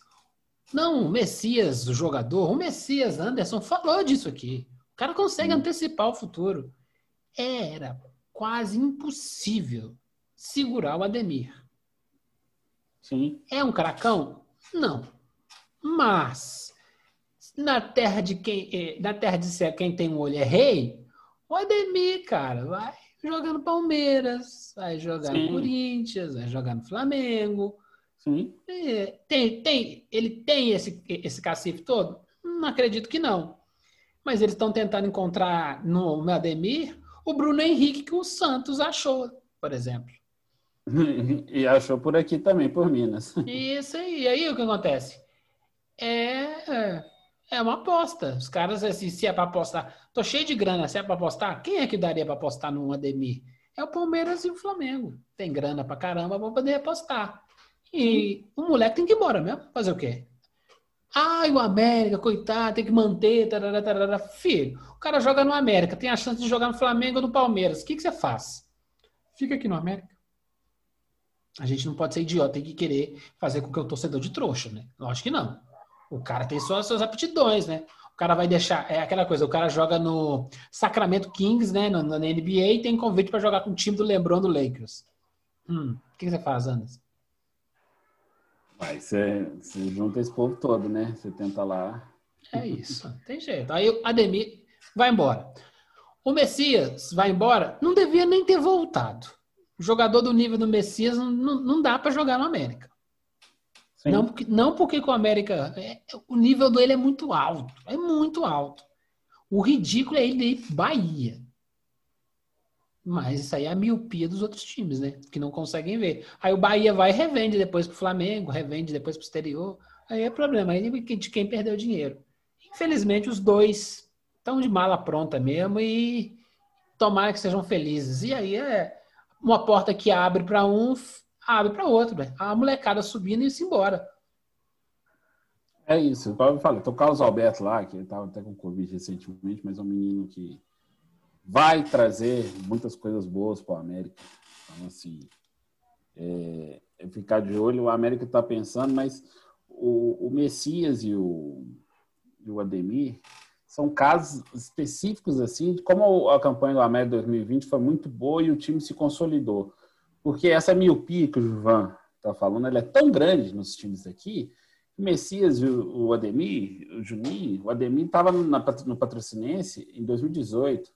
não o Messias, o jogador, o Messias Anderson falou disso aqui. O cara consegue Hum. antecipar o futuro. Era quase impossível segurar o Ademir. Sim. É um cracão? Não. Mas na terra de quem, eh, na terra de ser quem tem um olho é rei, o Ademir, cara, vai jogar no Palmeiras, vai jogar Sim. no Corinthians, vai jogar no Flamengo. Sim. É, Tem, tem, ele tem esse, esse cacife todo? Não acredito que não. Mas eles estão tentando encontrar no, no Ademir o Bruno Henrique que o Santos achou, por exemplo. E achou por aqui também, por Minas. Isso aí. E aí o que acontece? É, é uma aposta. Os caras, assim, se é para apostar, tô cheio de grana, se é para apostar, quem é que daria para apostar no Ademir? É o Palmeiras e o Flamengo. Tem grana pra caramba pra poder apostar. E o moleque tem que ir embora mesmo. Fazer o quê? Ai, o América, coitado, tem que manter. Tarará, tarará. Filho, o cara joga no América, tem a chance de jogar no Flamengo ou no Palmeiras. O que, que você faz? Fica aqui no América. A gente não pode ser idiota, tem que querer fazer com que o torcedor de trouxa, né? Lógico que não. O cara tem só as suas aptidões, né? O cara vai deixar. É aquela coisa, o cara joga no Sacramento Kings, né? Na, na NBA e tem convite para jogar com o time do LeBron do Lakers. Hum, o que, que você faz, Anderson? Aí você, você junta esse povo todo, né? Você tenta lá. É isso, tem jeito. Aí o Ademir vai embora. O Messias vai embora, não devia nem ter voltado. O jogador do nível do Messias não, não, não dá para jogar no América. Sim. Não porque, não porque com o América. é- o nível dele é muito alto. É muito alto. O ridículo é ele ir Bahia. Mas isso aí é a miopia dos outros times, né? Que não conseguem ver. Aí o Bahia vai e revende depois pro Flamengo, revende depois pro exterior. Aí é problema. Aí de quem perdeu dinheiro. Infelizmente, os dois estão de mala pronta mesmo e tomara que sejam felizes. E aí é uma porta que abre para um, abre para outro. né? A molecada subindo e se embora. É isso. Eu falei, com o Carlos Alberto lá, que estava até com Covid recentemente, mas é um menino que vai trazer muitas coisas boas para o América. Então, assim, é, é ficar de olho. O América está pensando, mas o, o Messias e o, e o Ademir são casos específicos, assim, como a campanha do América 2020 foi muito boa e o time se consolidou. Porque essa miopia que o Juvan está falando, ela é tão grande nos times aqui o Messias e o Ademir, o Juninho, o Ademir estava no Patrocinense em 2018.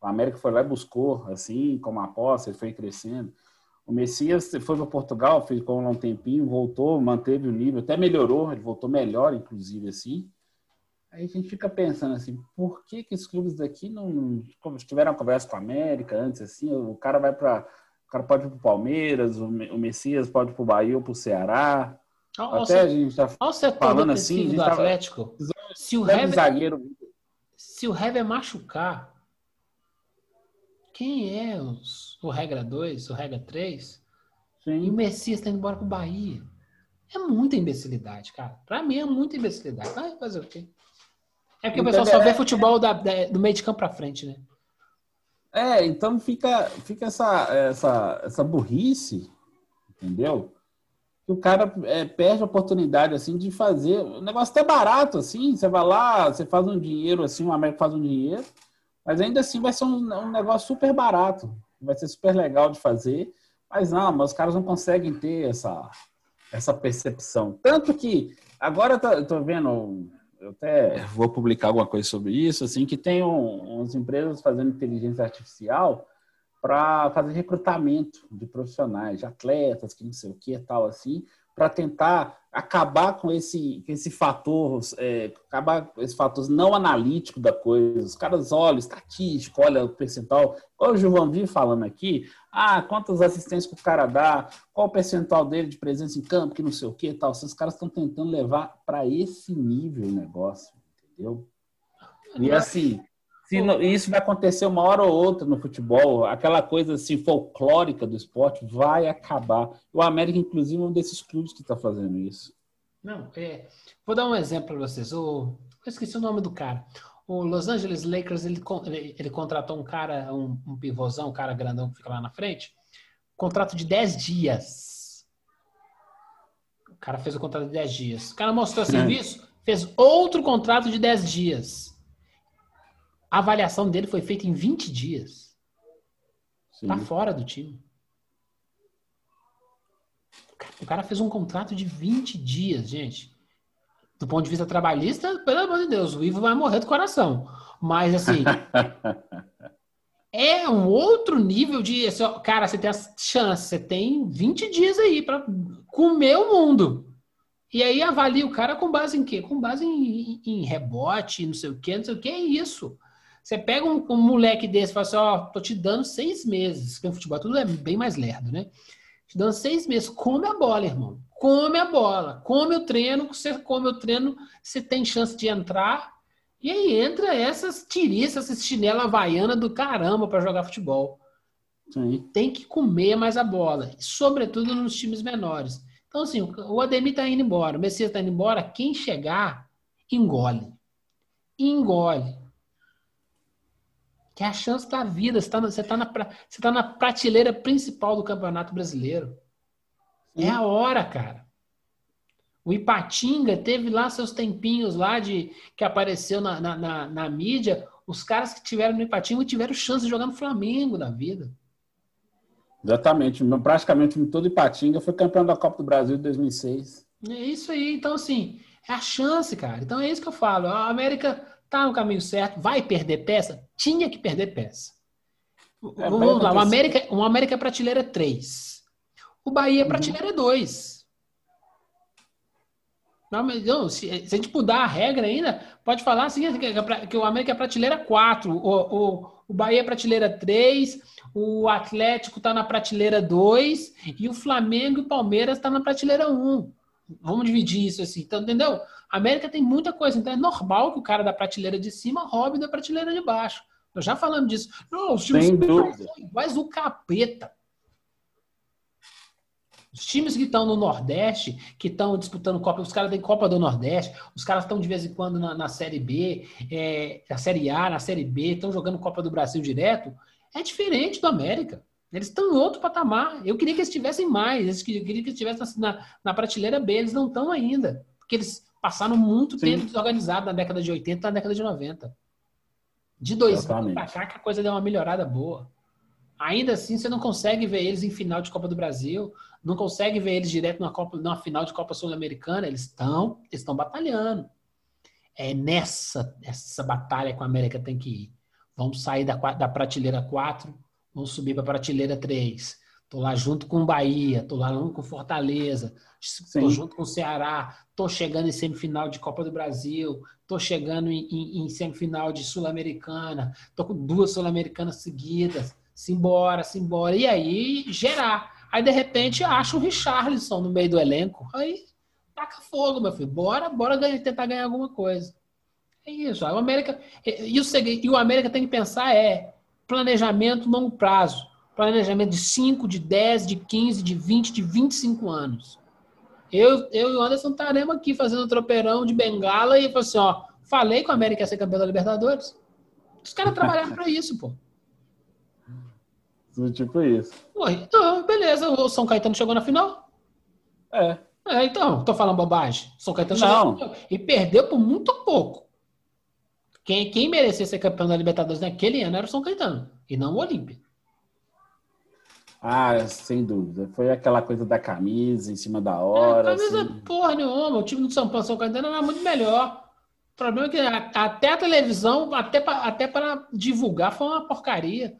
O América foi lá e buscou, assim, como aposta, ele foi crescendo. O Messias foi para Portugal, ficou lá um tempinho, voltou, manteve o nível, até melhorou, ele voltou melhor, inclusive, assim. Aí a gente fica pensando assim, por que, que esses clubes daqui não tiveram uma conversa com a América antes, assim, o cara vai para. O cara pode ir para o Palmeiras, o Me- o Messias pode ir para o Bahia ou para o Ceará. Olha Até a gente tá setor falando assim, do tava- Atlético. Se o Hever, zagueiro. se o Hever machucar, quem é os, o regra 2, o regra 3? E o. Messias tá indo embora pro Bahia. É muita imbecilidade, cara. Pra mim é muita imbecilidade. Vai fazer o quê? É porque o pessoal só vê futebol da- da- do meio de campo pra frente, né? É, então fica, fica essa, essa, essa burrice, entendeu? Que o cara é, perde a oportunidade assim de fazer um negócio até barato assim. Você vai lá, você faz um dinheiro assim, o América faz um dinheiro, mas ainda assim vai ser um, um negócio super barato, vai ser super legal de fazer. Mas não, mas os caras não conseguem ter essa, essa percepção. Tanto que agora eu tô, eu tô vendo, eu até vou publicar alguma coisa sobre isso, assim, que tem um, umas empresas fazendo inteligência artificial para fazer recrutamento de profissionais, de atletas, que não sei o que e tal, assim, para tentar acabar com esse, esse fator, é, acabar com esse fator não analítico da coisa. Os caras olham estatístico, olham o percentual. Igual o Gilvan vive falando aqui, ah, quantas assistências que o cara dá, qual o percentual dele de presença em campo, que não sei o que tal. Esses caras estão tentando levar para esse nível o negócio, entendeu? E assim, se não- isso vai acontecer uma hora ou outra no futebol, aquela coisa assim folclórica do esporte vai acabar. O América, inclusive, é um desses clubes que está fazendo isso. Não, é. Vou dar um exemplo para vocês. O, eu esqueci o nome do cara. O Los Angeles Lakers, ele, ele, ele contratou um cara, um, um pivôzão, um cara grandão que fica lá na frente. Contrato de 10 dias. O cara fez o contrato de 10 dias. O cara mostrou serviço, fez outro contrato de 10 dias. A avaliação dele foi feita em 20 dias. Sim. Tá fora do time. O cara fez um contrato de 20 dias, gente. Do ponto de vista trabalhista, pelo amor de Deus, o Ivo vai morrer do coração. Mas, assim, é um outro nível de. assim, Cara, você tem a chance, você tem 20 dias aí para comer o mundo. E aí avalia o cara com base em quê? Com base em, em rebote, não sei o quê, não sei o que é isso. Você pega um, um moleque desse e fala assim, ó, tô te dando seis meses, porque no futebol tudo é bem mais lerdo, né? Te dando seis meses, come a bola, irmão. Come a bola, come o treino, você come o treino, você tem chance de entrar, e aí entra essas tiriças, essas chinela havaiana do caramba para jogar futebol. Sim. Tem que comer mais a bola, sobretudo nos times menores. Então, assim, o Ademir tá indo embora, o Messias tá indo embora, quem chegar, engole. Engole. Que é a chance da vida. Você tá, na- você tá na, você tá na prateleira principal do Campeonato Brasileiro. É a hora, cara. O Ipatinga teve lá seus tempinhos lá de que apareceu na, na, na- na mídia. Os caras que tiveram no Ipatinga tiveram chance de jogar no Flamengo da vida. Exatamente. Praticamente todo Ipatinga foi campeão da Copa do Brasil de 2006. É isso aí. Então, assim, é a chance, cara. Então é isso que eu falo. A América tá no caminho certo, vai perder peça? Tinha que perder peça. É, Vamos lá, o acontecer. América, o América é prateleira 3. O Bahia é Uhum. prateleira 2. Não, mas não, se, se a gente mudar a regra ainda, pode falar assim, que, que que o América é prateleira 4, o, o, o Bahia é prateleira 3, o Atlético está na prateleira 2 e o Flamengo e o Palmeiras estão na prateleira 1. Vamos dividir isso assim, então, entendeu? A América tem muita coisa, então é normal que o cara da prateleira de cima roube da prateleira de baixo. Nós já falamos disso. Não, os times Sem são dúvida. iguais o capeta. Os times que estão no Nordeste, que estão disputando Copa, os caras têm Copa do Nordeste, os caras estão de vez em quando na, na Série B, é, na Série A, na Série B, estão jogando Copa do Brasil direto. É diferente do América. Eles estão em outro patamar. Eu queria que eles estivessem mais, eu queria que eles estivessem na, na prateleira B, eles não estão ainda. Porque eles passaram muito Sim. tempo desorganizados na década de 80 e na década de 90. De 2000 Exatamente. pra cá que a coisa deu uma melhorada boa. Ainda assim, você não consegue ver eles em final de Copa do Brasil, não consegue ver eles direto na Copa, numa final de Copa Sul-Americana. Eles estão, estão batalhando. É nessa essa batalha que a América tem que ir. Vamos sair da, da prateleira 4, vamos subir para a prateleira 3. Tô lá junto com o Bahia, tô lá junto com Fortaleza, tô Sim. junto com o Ceará, tô chegando em semifinal de Copa do Brasil, tô chegando em, em- em semifinal de Sul-Americana, tô com duas Sul-Americanas seguidas, simbora, simbora. E aí, gerar. Aí, de repente, acha o Richarlison no meio do elenco. Aí, taca fogo, meu filho. Bora, bora ganhar, tentar ganhar alguma coisa. É isso. O América, e, o, e o América tem que pensar é planejamento longo prazo. Planejamento de 5, de 10, de 15, de 20, de 25 anos. Eu, eu e o Anderson estaremos aqui fazendo tropeirão de bengala e falou assim, ó, falei que o América ia ser campeão da Libertadores. Os caras trabalharam para isso, pô. Tipo isso. Ué, então, beleza, o São Caetano chegou na final. É. É, então, tô falando bobagem. São Caetano Não. chegou. E perdeu por muito pouco. Quem, quem merecia ser campeão da Libertadores naquele ano era o São Caetano, e não o Olímpia. Ah, sem dúvida. Foi aquela coisa da camisa em cima da É, hora. camisa assim. porra nenhuma. O time do São Paulo São Caetano era muito melhor. O problema é que até a televisão, até para até para divulgar, foi uma porcaria.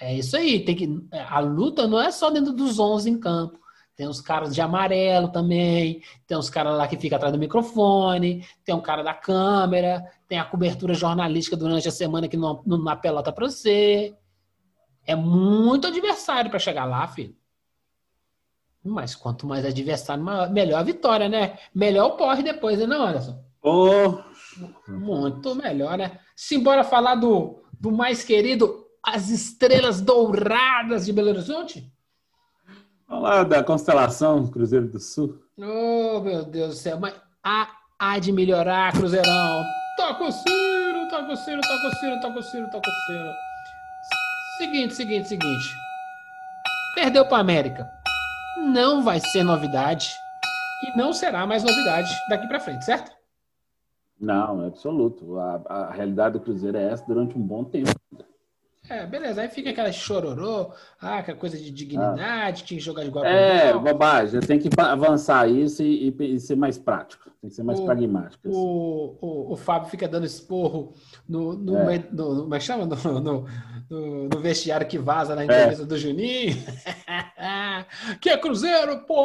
É isso aí. Tem que, a luta não é só dentro dos 11 em campo. Tem os caras de amarelo também. Tem os caras lá que ficam atrás do microfone. Tem um cara da câmera. Tem a cobertura jornalística durante a semana que não, não na pelota para você. É muito adversário para chegar lá, filho. Mas quanto mais adversário, maior- melhor a vitória, né? Melhor o porre depois, né, não, Anderson? Ô, Muito melhor, né? Simbora falar do, do mais querido, as estrelas douradas de Belo Horizonte? vamos lá da constelação Cruzeiro do Sul. Oh, meu Deus do céu. Mas há, há de melhorar, Cruzeirão. Toca o sino, toca o sino, toca o sino, toca o sino, toca o sino. Seguinte, seguinte, seguinte. Perdeu para América. Não vai ser novidade. E não será mais novidade daqui para frente, certo? Não, é absoluto. A, a realidade do Cruzeiro é essa durante um bom tempo. É, beleza. Aí fica aquela chororô, ah, aquela coisa de dignidade, tinha que jogar de igual É, bobagem. Tem que avançar isso e, e- e ser mais prático. Tem que ser mais O- pragmático. assim. O, o, o Fábio fica dando esporro no, no, É. no, no- é chama? No, no, no- no vestiário que vaza na entrevista do Juninho. que é Cruzeiro, pô!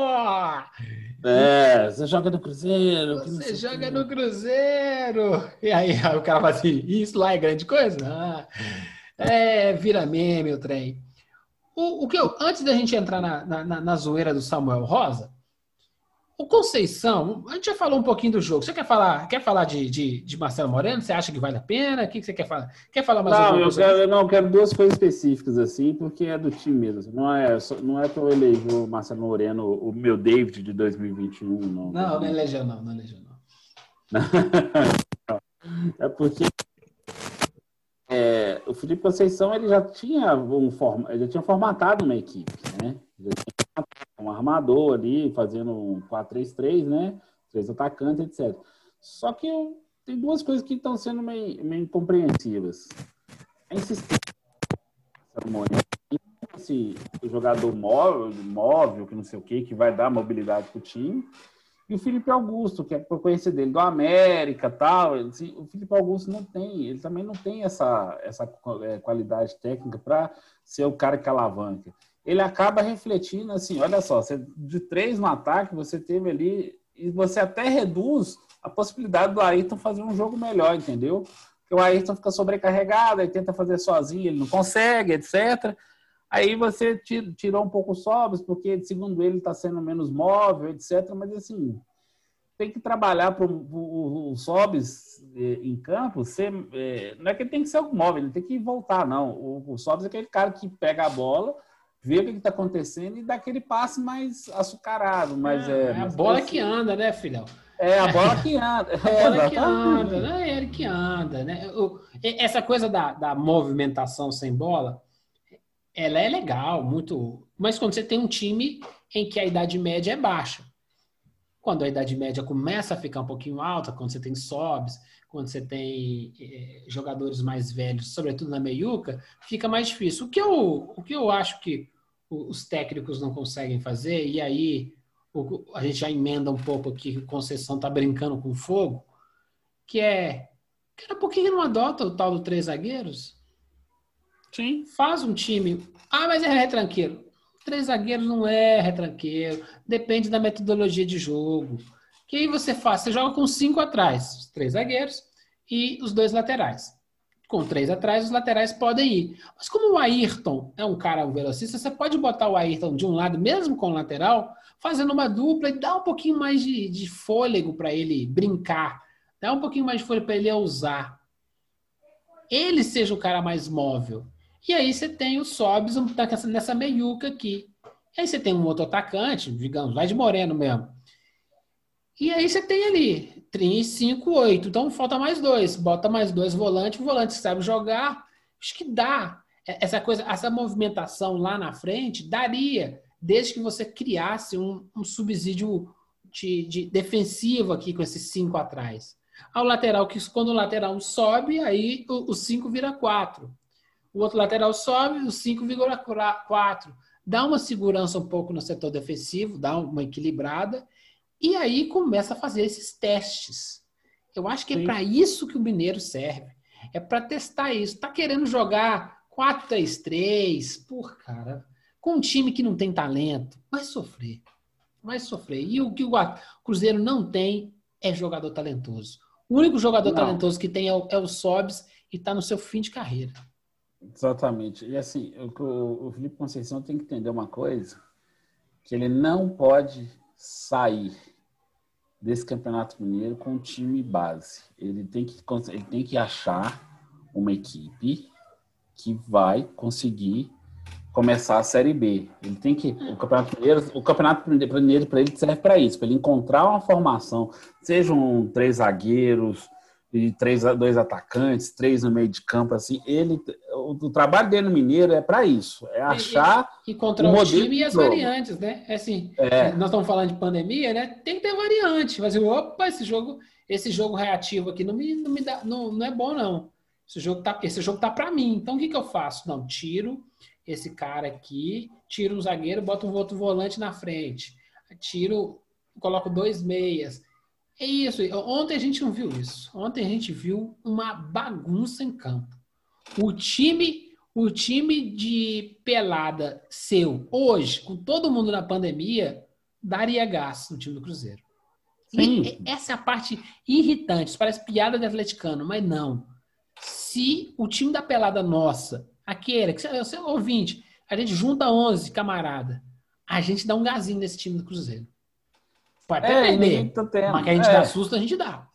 É, você joga no Cruzeiro. Você joga no Cruzeiro! E aí, aí o cara fala assim: isso lá é grande coisa? Ah, é, vira meme o trem. O, o que eu, antes da gente entrar na, na, na- zoeira do Samuel Rosa, o Conceição, a gente já falou um pouquinho do jogo. Você quer falar, quer falar de, de, de Marcelo Moreno? Você acha que vale a pena? O que, que você quer falar? Quer falar mais Não, eu quero, eu não quero duas coisas específicas assim, porque é do time mesmo. Não é, não é que eu elegi o Marcelo Moreno, o meu David de 2021, não. Não, não elegeu, não, não elegeu, não. É porque é, o Felipe Conceição ele já tinha um forma, ele já tinha formatado uma equipe, né? Já tinha um armador ali fazendo um 4-3-3, né? Três atacantes, etc. Só que eu- tem duas coisas que estão sendo meio, meio incompreensivas. A insistência esse jogador móvel, móvel, que não sei o que, que vai dar mobilidade para o time. E o Felipe Augusto, que é por conhecer dele do América tal, ele- o Felipe Augusto não tem, ele também não tem essa, essa é, qualidade técnica para ser o cara que alavanca. Ele acaba refletindo assim, olha só, você, de três no ataque, você teve ali, e você até reduz a possibilidade do Ayrton fazer um jogo melhor, entendeu? Porque o Ayrton fica sobrecarregado, aí tenta fazer sozinho, ele não consegue, etc. Aí você ti- tirou um pouco o Sobs, porque segundo ele está sendo menos móvel, etc. Mas assim, tem que trabalhar para o Sobs eh, em campo ser. eh, não é que ele tem que ser o móvel, ele tem que voltar, não. O, o Sobs é aquele cara que pega a bola, vê o que está acontecendo e dá aquele passe mais açucarado. Mas é, é a bola preciso. que anda, né, filhão? É a bola que anda. A É, bola que anda, né? É ele que anda, né? Essa coisa da, da movimentação sem bola, ela é legal, muito. Mas quando você tem um time em que a idade média é baixa. Quando a idade média começa a ficar um pouquinho alta, quando você tem sobs, quando você tem eh, jogadores mais velhos, sobretudo na meiuca, fica mais difícil. O que eu, o que eu acho que os técnicos não conseguem fazer, e aí o- a gente já emenda um pouco aqui que o Conceição tá brincando com fogo, que é, cara, por que não adota o tal do três zagueiros? Sim. Faz um time. Ah, mas é retranqueiro. Três zagueiros não é retranqueiro. Depende da metodologia de jogo. Que aí você faz? Você joga com cinco atrás, os três zagueiros e os dois laterais. Com três atrás, os laterais podem ir. Mas como o Ayrton é um cara velocista, você pode botar o Ayrton de um lado, mesmo com o lateral, fazendo uma dupla e dá um pouquinho mais de, de fôlego para ele brincar, dá um pouquinho mais de fôlego para ele usar. Ele seja o cara mais móvel. E aí você tem o Sobs tá nessa meiuca aqui. E aí você tem um outro atacante, digamos, vai de Moreno mesmo. E aí você tem ali 3, 5, 8. Então falta mais dois. Bota mais dois volantes, o volante sabe jogar. Acho que dá. Essa coisa, essa movimentação lá na frente daria, desde que você criasse um, um subsídio de, de, defensivo aqui com esses cinco atrás. Ao lateral, que quando o lateral sobe, aí o 5 vira 4. O outro lateral sobe, o 5 vira 4. Dá uma segurança um pouco no setor defensivo, dá uma equilibrada e aí começa a fazer esses testes. Eu acho que é Sim. é para isso que o Mineiro serve. É para testar isso. Tá querendo jogar 4-3-3, por cara, com um time que não tem talento, vai sofrer. Vai sofrer. E o que o Cruzeiro não tem é jogador talentoso. O único jogador não. talentoso que tem é o, é o Sobs e está no seu fim de carreira. Exatamente. E assim, o, o Felipe Conceição tem que entender uma coisa, que ele não pode sair desse Campeonato Mineiro com time base. Ele tem que, ele tem que achar uma equipe que vai conseguir começar a Série B. Ele tem que o Campeonato Mineiro, o Campeonato Mineiro para ele serve para isso, para ele encontrar uma formação, sejam três zagueiros, e três, dois atacantes, três no meio de campo, assim, ele, o, o trabalho dele no Mineiro é para isso, é achar e, e, contra o, o time e as variantes, né? É assim, é. nós estamos falando de pandemia, né? Tem que ter variante, mas opa, esse jogo, esse jogo reativo aqui não me, não me dá, não, não é bom não. Esse jogo tá, esse jogo tá para mim. Então o que que eu faço? Não, tiro esse cara aqui, tiro um zagueiro, boto um outro volante na frente, tiro, coloco dois meias é isso. Ontem a gente não viu isso. Ontem a gente viu uma bagunça em campo. O time, o time de pelada seu hoje, com todo mundo na pandemia, daria gás no time do Cruzeiro. E essa é a parte irritante. Isso parece piada de atleticano, mas não. Se o time da pelada nossa, aquele, que você é ouvinte, a gente junta 11 camarada, a gente dá um gazinho nesse time do Cruzeiro. Pode até é, perder, tá mas que a gente é. dá susto, a gente dá.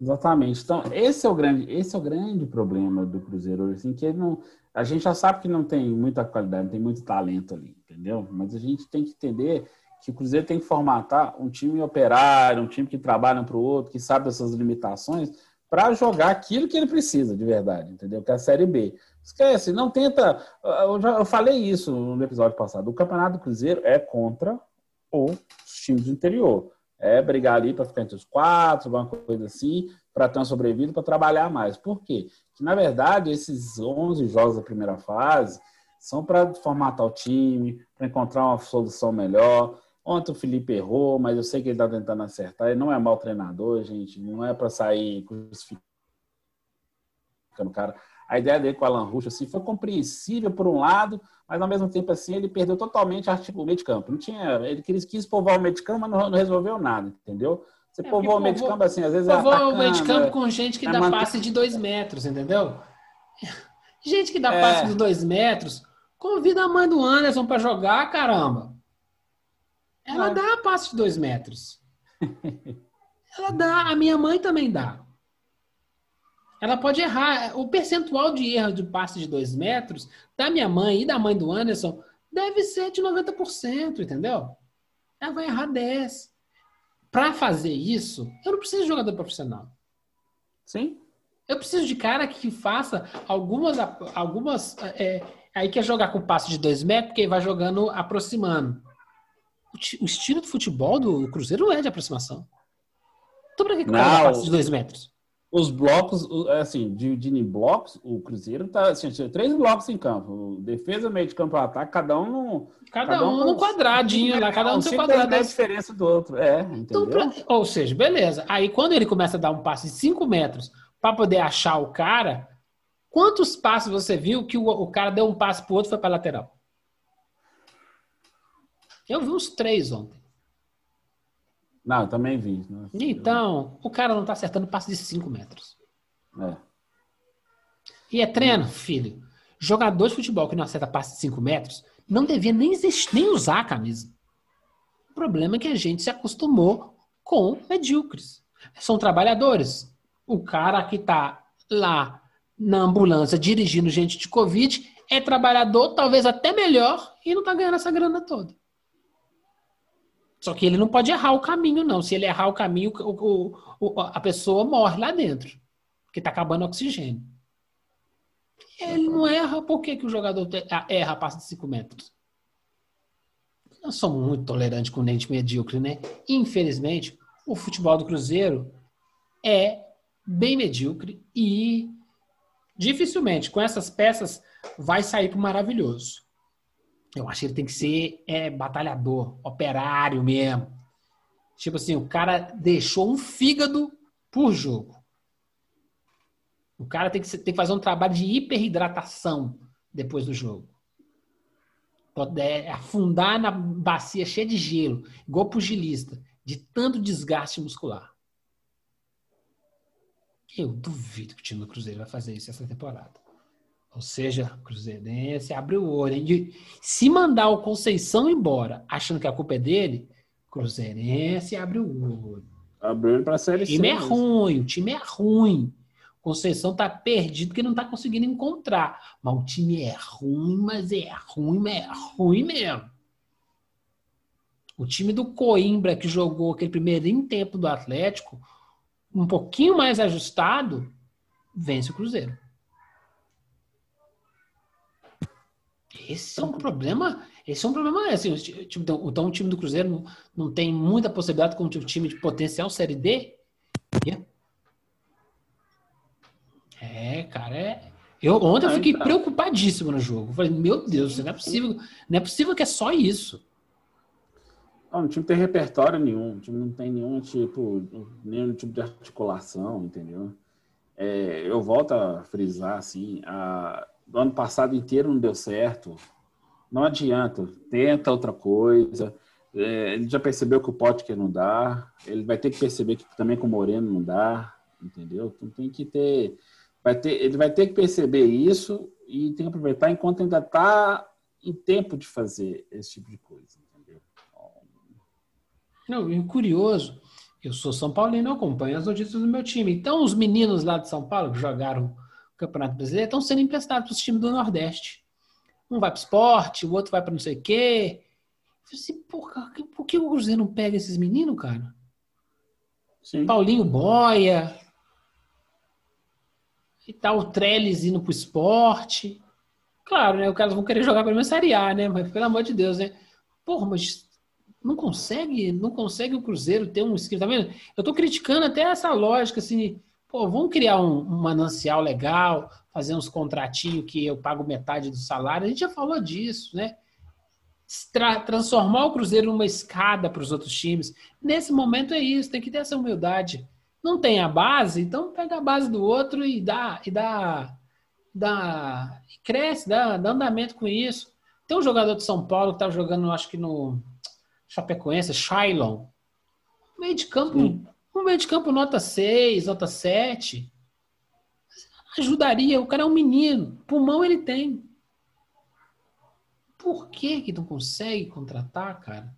Exatamente. Então, esse é o grande, esse é o grande problema do Cruzeiro assim, que não, a gente já sabe que não tem muita qualidade, não tem muito talento ali, entendeu? Mas a gente tem que entender que o Cruzeiro tem que formatar um time operário, um time que trabalha para o outro, que sabe dessas limitações, para jogar aquilo que ele precisa de verdade, entendeu? Que é a Série B. Esquece, não tenta. Eu, já, eu falei isso no episódio passado. O Campeonato do Cruzeiro é contra ou times do interior. É brigar ali para ficar entre os quatro, alguma coisa assim, para ter uma sobrevida, para trabalhar mais. Por quê? Que, na verdade, esses 11 jogos da primeira fase são para formatar o time, para encontrar uma solução melhor. Ontem o Felipe errou, mas eu sei que ele está tentando acertar. Ele não é mau treinador, gente. Não é para sair crucificando o cara. A ideia dele com o Alan Rush assim, foi compreensível por um lado, mas ao mesmo tempo assim ele perdeu totalmente o meio de campo. Não tinha, ele quis, quis povoar o meio de campo, mas não, não resolveu nada, entendeu? Você é, povoa o meio de campo assim, às vezes povoa é o meio de campo com gente que é dá passe de dois metros, entendeu? Gente que dá é. passe de dois metros, convida a mãe do Anderson para jogar, caramba. Ela é. dá passe de dois metros. Ela dá, a minha mãe também dá. Ela pode errar. O percentual de erro de passe de dois metros da minha mãe e da mãe do Anderson deve ser de 90%, entendeu? Ela vai errar 10%. Para fazer isso, eu não preciso de jogador profissional. Sim. Eu preciso de cara que faça algumas. algumas é, aí quer jogar com passe de dois metros, porque vai jogando aproximando. O, o estilo de futebol do Cruzeiro não é de aproximação. Então, para que, que não, passe de dois metros? Os blocos, assim, dividindo em blocos, o Cruzeiro tá assim, três blocos em campo. Defesa, meio de campo, ataque, cada um no. Cada, cada um, um no quadradinho lá, cada um no seu quadrado. a diferença do outro, é. Então, pra, ou seja, beleza. Aí quando ele começa a dar um passe de 5 metros para poder achar o cara, quantos passos você viu que o, o cara deu um passe pro outro e foi para lateral? Eu vi uns três ontem. Não, eu também vi. Né? Então, o cara não tá acertando passe de 5 metros. É. E é treino, filho. Jogador de futebol que não acerta passe de 5 metros não devia nem, existir, nem usar a camisa. O problema é que a gente se acostumou com medíocres. São trabalhadores. O cara que está lá na ambulância dirigindo gente de Covid é trabalhador, talvez até melhor, e não está ganhando essa grana toda. Só que ele não pode errar o caminho, não. Se ele errar o caminho, o, o, a pessoa morre lá dentro, porque está acabando o oxigênio. Ele não erra, por que, que o jogador erra passa de 5 metros? Nós somos muito tolerantes com o dente medíocre, né? Infelizmente, o futebol do Cruzeiro é bem medíocre e dificilmente com essas peças vai sair para maravilhoso. Eu acho que ele tem que ser é, batalhador, operário mesmo. Tipo assim, o cara deixou um fígado por jogo. O cara tem que, tem que fazer um trabalho de hiperidratação depois do jogo. Pode afundar na bacia cheia de gelo, igual pugilista, de tanto desgaste muscular. Eu duvido que o time do Cruzeiro vai fazer isso essa temporada. Ou seja, Cruzeirense abre o olho. Hein? Se mandar o Conceição embora, achando que a culpa é dele, Cruzeirense abre o olho. O olho para a Série O time é ruim, o time é ruim. Conceição tá perdido porque não tá conseguindo encontrar. Mas o time é ruim, mas é ruim, mas é ruim mesmo. O time do Coimbra, que jogou aquele primeiro tempo do Atlético, um pouquinho mais ajustado, vence o Cruzeiro. Esse é um problema. Esse é um problema. Assim, então, então, o time do Cruzeiro não, não tem muita possibilidade contra o time de potencial Série D. É, cara, é. Eu, ontem eu fiquei então. preocupadíssimo no jogo. Falei, meu Deus, não é possível, não é possível que é só isso. Não, o time não tem repertório nenhum, o time não tem nenhum tipo, nenhum tipo de articulação, entendeu? É, eu volto a frisar assim, a, o ano passado inteiro não deu certo. Não adianta, tenta outra coisa. É, ele já percebeu que o Potker não dá, ele vai ter que perceber que também com o Moreno não dá, entendeu? Então tem que ter, vai ter, ele vai ter que perceber isso e tem que aproveitar enquanto ainda está em tempo de fazer esse tipo de coisa, entendeu? Não, e curioso, eu sou São Paulino, eu acompanho as notícias do meu time. Então, os meninos lá de São Paulo que jogaram Campeonato Brasileiro estão sendo emprestados para os times do Nordeste. Um vai para o esporte, o outro vai para não sei o quê. Eu falei assim, por que o Cruzeiro não pega esses meninos, cara? Sim. Paulinho Boia. E tal, o Trellis indo pro esporte. Claro, né? Os caras vão querer jogar pelo menos Série A, né? Mas pelo amor de Deus, né? Porra, mas não consegue, não consegue o Cruzeiro ter um esquema, tá vendo? Eu tô criticando até essa lógica, assim, pô, vamos criar um, um manancial legal, fazer uns contratinhos que eu pago metade do salário. A gente já falou disso, né? Tra- transformar o Cruzeiro numa escada para os outros times. Nesse momento é isso, tem que ter essa humildade. Não tem a base, então pega a base do outro e dá, e dá, dá e cresce, dá, dá andamento com isso. Tem um jogador de São Paulo que tá jogando, acho que no Chapecoense, Shailon. Meio de campo, Sim. Um meio de campo nota 6, nota 7. Ajudaria, o cara é um menino, pulmão ele tem. Por que que não consegue contratar, cara?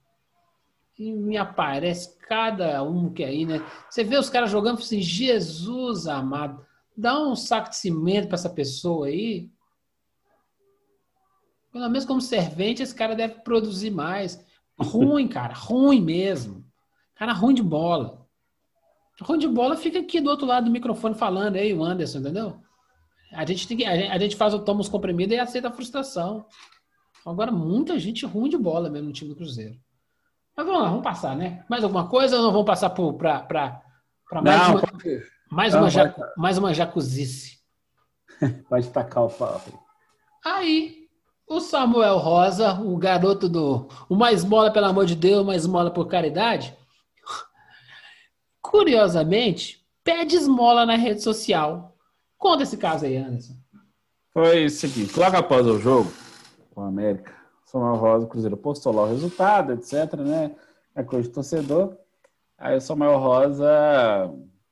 E me aparece cada um que aí, né? Você vê os caras jogando assim, Jesus amado, dá um saco de cimento para essa pessoa aí. Pelo menos como servente, esse cara deve produzir mais. Ruim, cara, ruim mesmo. Cara ruim de bola. Ruim de bola fica aqui do outro lado do microfone falando, aí, o Anderson, entendeu? A gente, tem que, a gente, a gente faz o toma os comprimidos e aceita a frustração. Agora, muita gente ruim de bola mesmo no time do Cruzeiro. Mas vamos lá, vamos passar, né? Mais alguma coisa ou não vamos passar para mais, Não, uma, pode, mais, não, uma, jacu, mais uma jacuzice? pode tacar o pau. Aí, o Samuel Rosa, o garoto do. O mais esmola, pelo amor de Deus, mais esmola por caridade. Curiosamente, pede esmola na rede social. Conta esse caso aí, Anderson. Foi o seguinte, logo após o jogo com a América, Samuel Rosa, o Cruzeiro postou lá o resultado, etc, né? É coisa de torcedor. Aí o Samuel Rosa,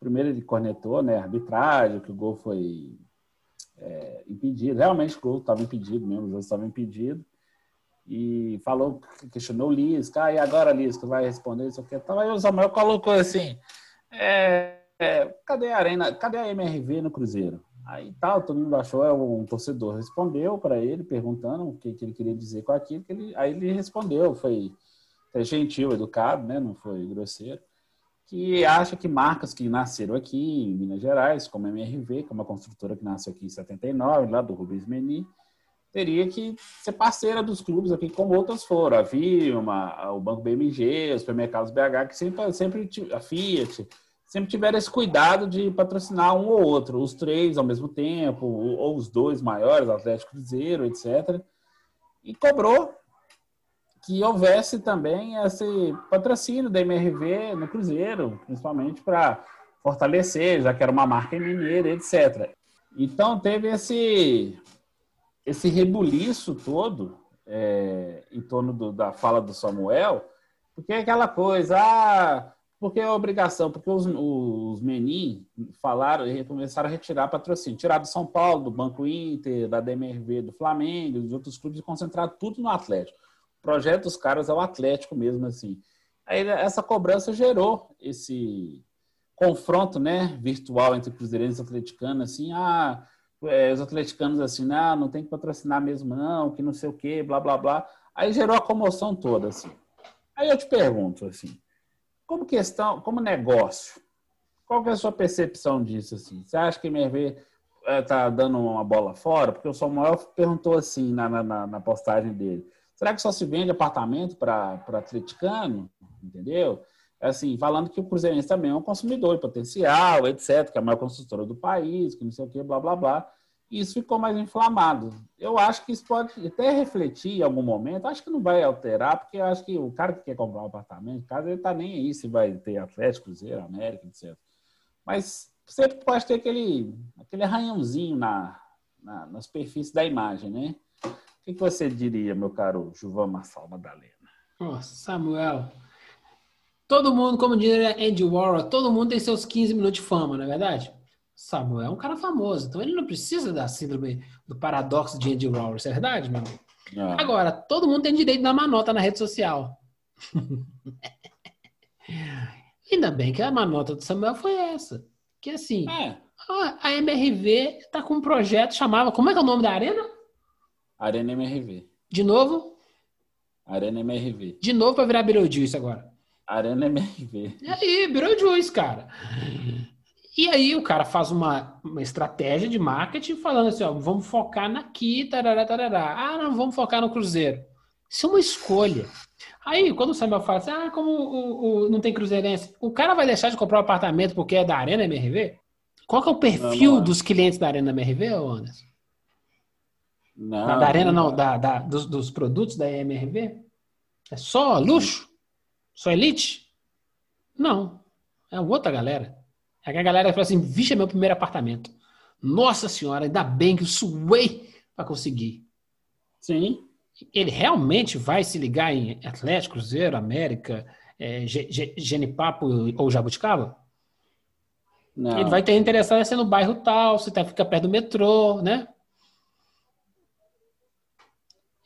primeiro ele cornetou, né? Arbitragem, que o gol foi é, impedido. Realmente o gol estava impedido mesmo, o jogo estava impedido. e falou, questionou o Lisca, ah, e agora Lisca vai responder isso aqui. Então aí o Samuel colocou assim, é, é, cadê a Arena, cadê a MRV no Cruzeiro? Aí tal, todo mundo achou, é, um torcedor respondeu para ele, perguntando o que, que, ele queria dizer com aquilo, que ele, aí ele respondeu, foi, foi gentil, educado, né, não foi grosseiro, que acha que marcas que nasceram aqui em Minas Gerais, como a MRV, que é uma construtora que nasceu aqui em 79, lá do Rubens Meni, teria que ser parceira dos clubes aqui, como outras foram, a Vilma, o Banco BMG, os supermercados BH, que sempre, sempre a Fiat, sempre tiveram esse cuidado de patrocinar um ou outro, os três ao mesmo tempo, ou os dois maiores, Atlético Cruzeiro, etc. E cobrou que houvesse também esse patrocínio da MRV no Cruzeiro, principalmente para fortalecer, já que era uma marca mineira, etc. Então teve esse esse rebuliço todo é, em torno do, da fala do Samuel, porque é aquela coisa, ah, porque é obrigação, porque os, os Menin falaram e começaram a retirar patrocínio, tirar do São Paulo, do Banco Inter, da DMRV, do Flamengo, dos outros clubes e concentrar tudo no Atlético. O projeto dos caras é o Atlético mesmo, assim. Aí essa cobrança gerou esse confronto, né, virtual entre cruzeirenses e atleticanos, assim, ah, é, os atleticanos assim, não, não tem que patrocinar mesmo não, que não sei o quê, blá, blá, blá. Aí gerou a comoção toda, assim. Aí eu te pergunto, assim, como questão, como negócio, qual que é a sua percepção disso, assim? Você acha que MRV está é, dando uma bola fora? Porque o Samuel perguntou assim na, na, na postagem dele, será que só se vende apartamento para atleticano? Entendeu? Assim, falando que o Cruzeirense também é um consumidor potencial, etc., que é a maior construtora do país, que não sei o que, blá, blá, blá. E isso ficou mais inflamado. Eu acho que isso pode até refletir em algum momento, acho que não vai alterar, porque eu acho que o cara que quer comprar um apartamento, caso ele tá nem aí se vai ter Atlético, Cruzeiro, América, etc. Mas sempre pode ter aquele, aquele arranhãozinho na, na, na superfície da imagem, né? O que, que você diria, meu caro Juvan Marçal Madalena? Oh, Samuel, Todo mundo, como diria Andy Warhol, todo mundo tem seus 15 minutos de fama, não é verdade? Samuel é um cara famoso, então ele não precisa da síndrome do paradoxo de Andy Warhol, isso é verdade, meu amigo? Não. Agora, todo mundo tem direito de dar uma nota na rede social. Ainda bem que a manota do Samuel foi essa. Que assim, é. a MRV está com um projeto chamava. Como é que é o nome da arena? Arena MRV. De novo? Arena MRV. De novo para virar Beetlejuice agora. Arena MRV. E aí, Beetlejuice, cara. E aí o cara faz uma, uma estratégia de marketing falando assim, ó, vamos focar naqui, tarará, tarará. Ah, não, vamos focar no Cruzeiro. Isso é uma escolha. Aí, quando o Samuel fala assim, ah, como o, o, não tem cruzeirense, o cara vai deixar de comprar um apartamento porque é da Arena MRV? Qual que é o perfil não, dos clientes da Arena MRV, Anderson? Não. Da, da Arena, não, da, da dos, dos, produtos da MRV? É só luxo? Só elite? Não. É outra galera. É a galera que fala assim: vixe, é meu primeiro apartamento. Nossa senhora, ainda bem que eu suei para conseguir. Sim. Ele realmente vai se ligar em Atlético, Cruzeiro, América, é, Genipapo ou Jabuticaba? Não. Ele vai ter interessado em ser no bairro tal, se tá, fica perto do metrô, né?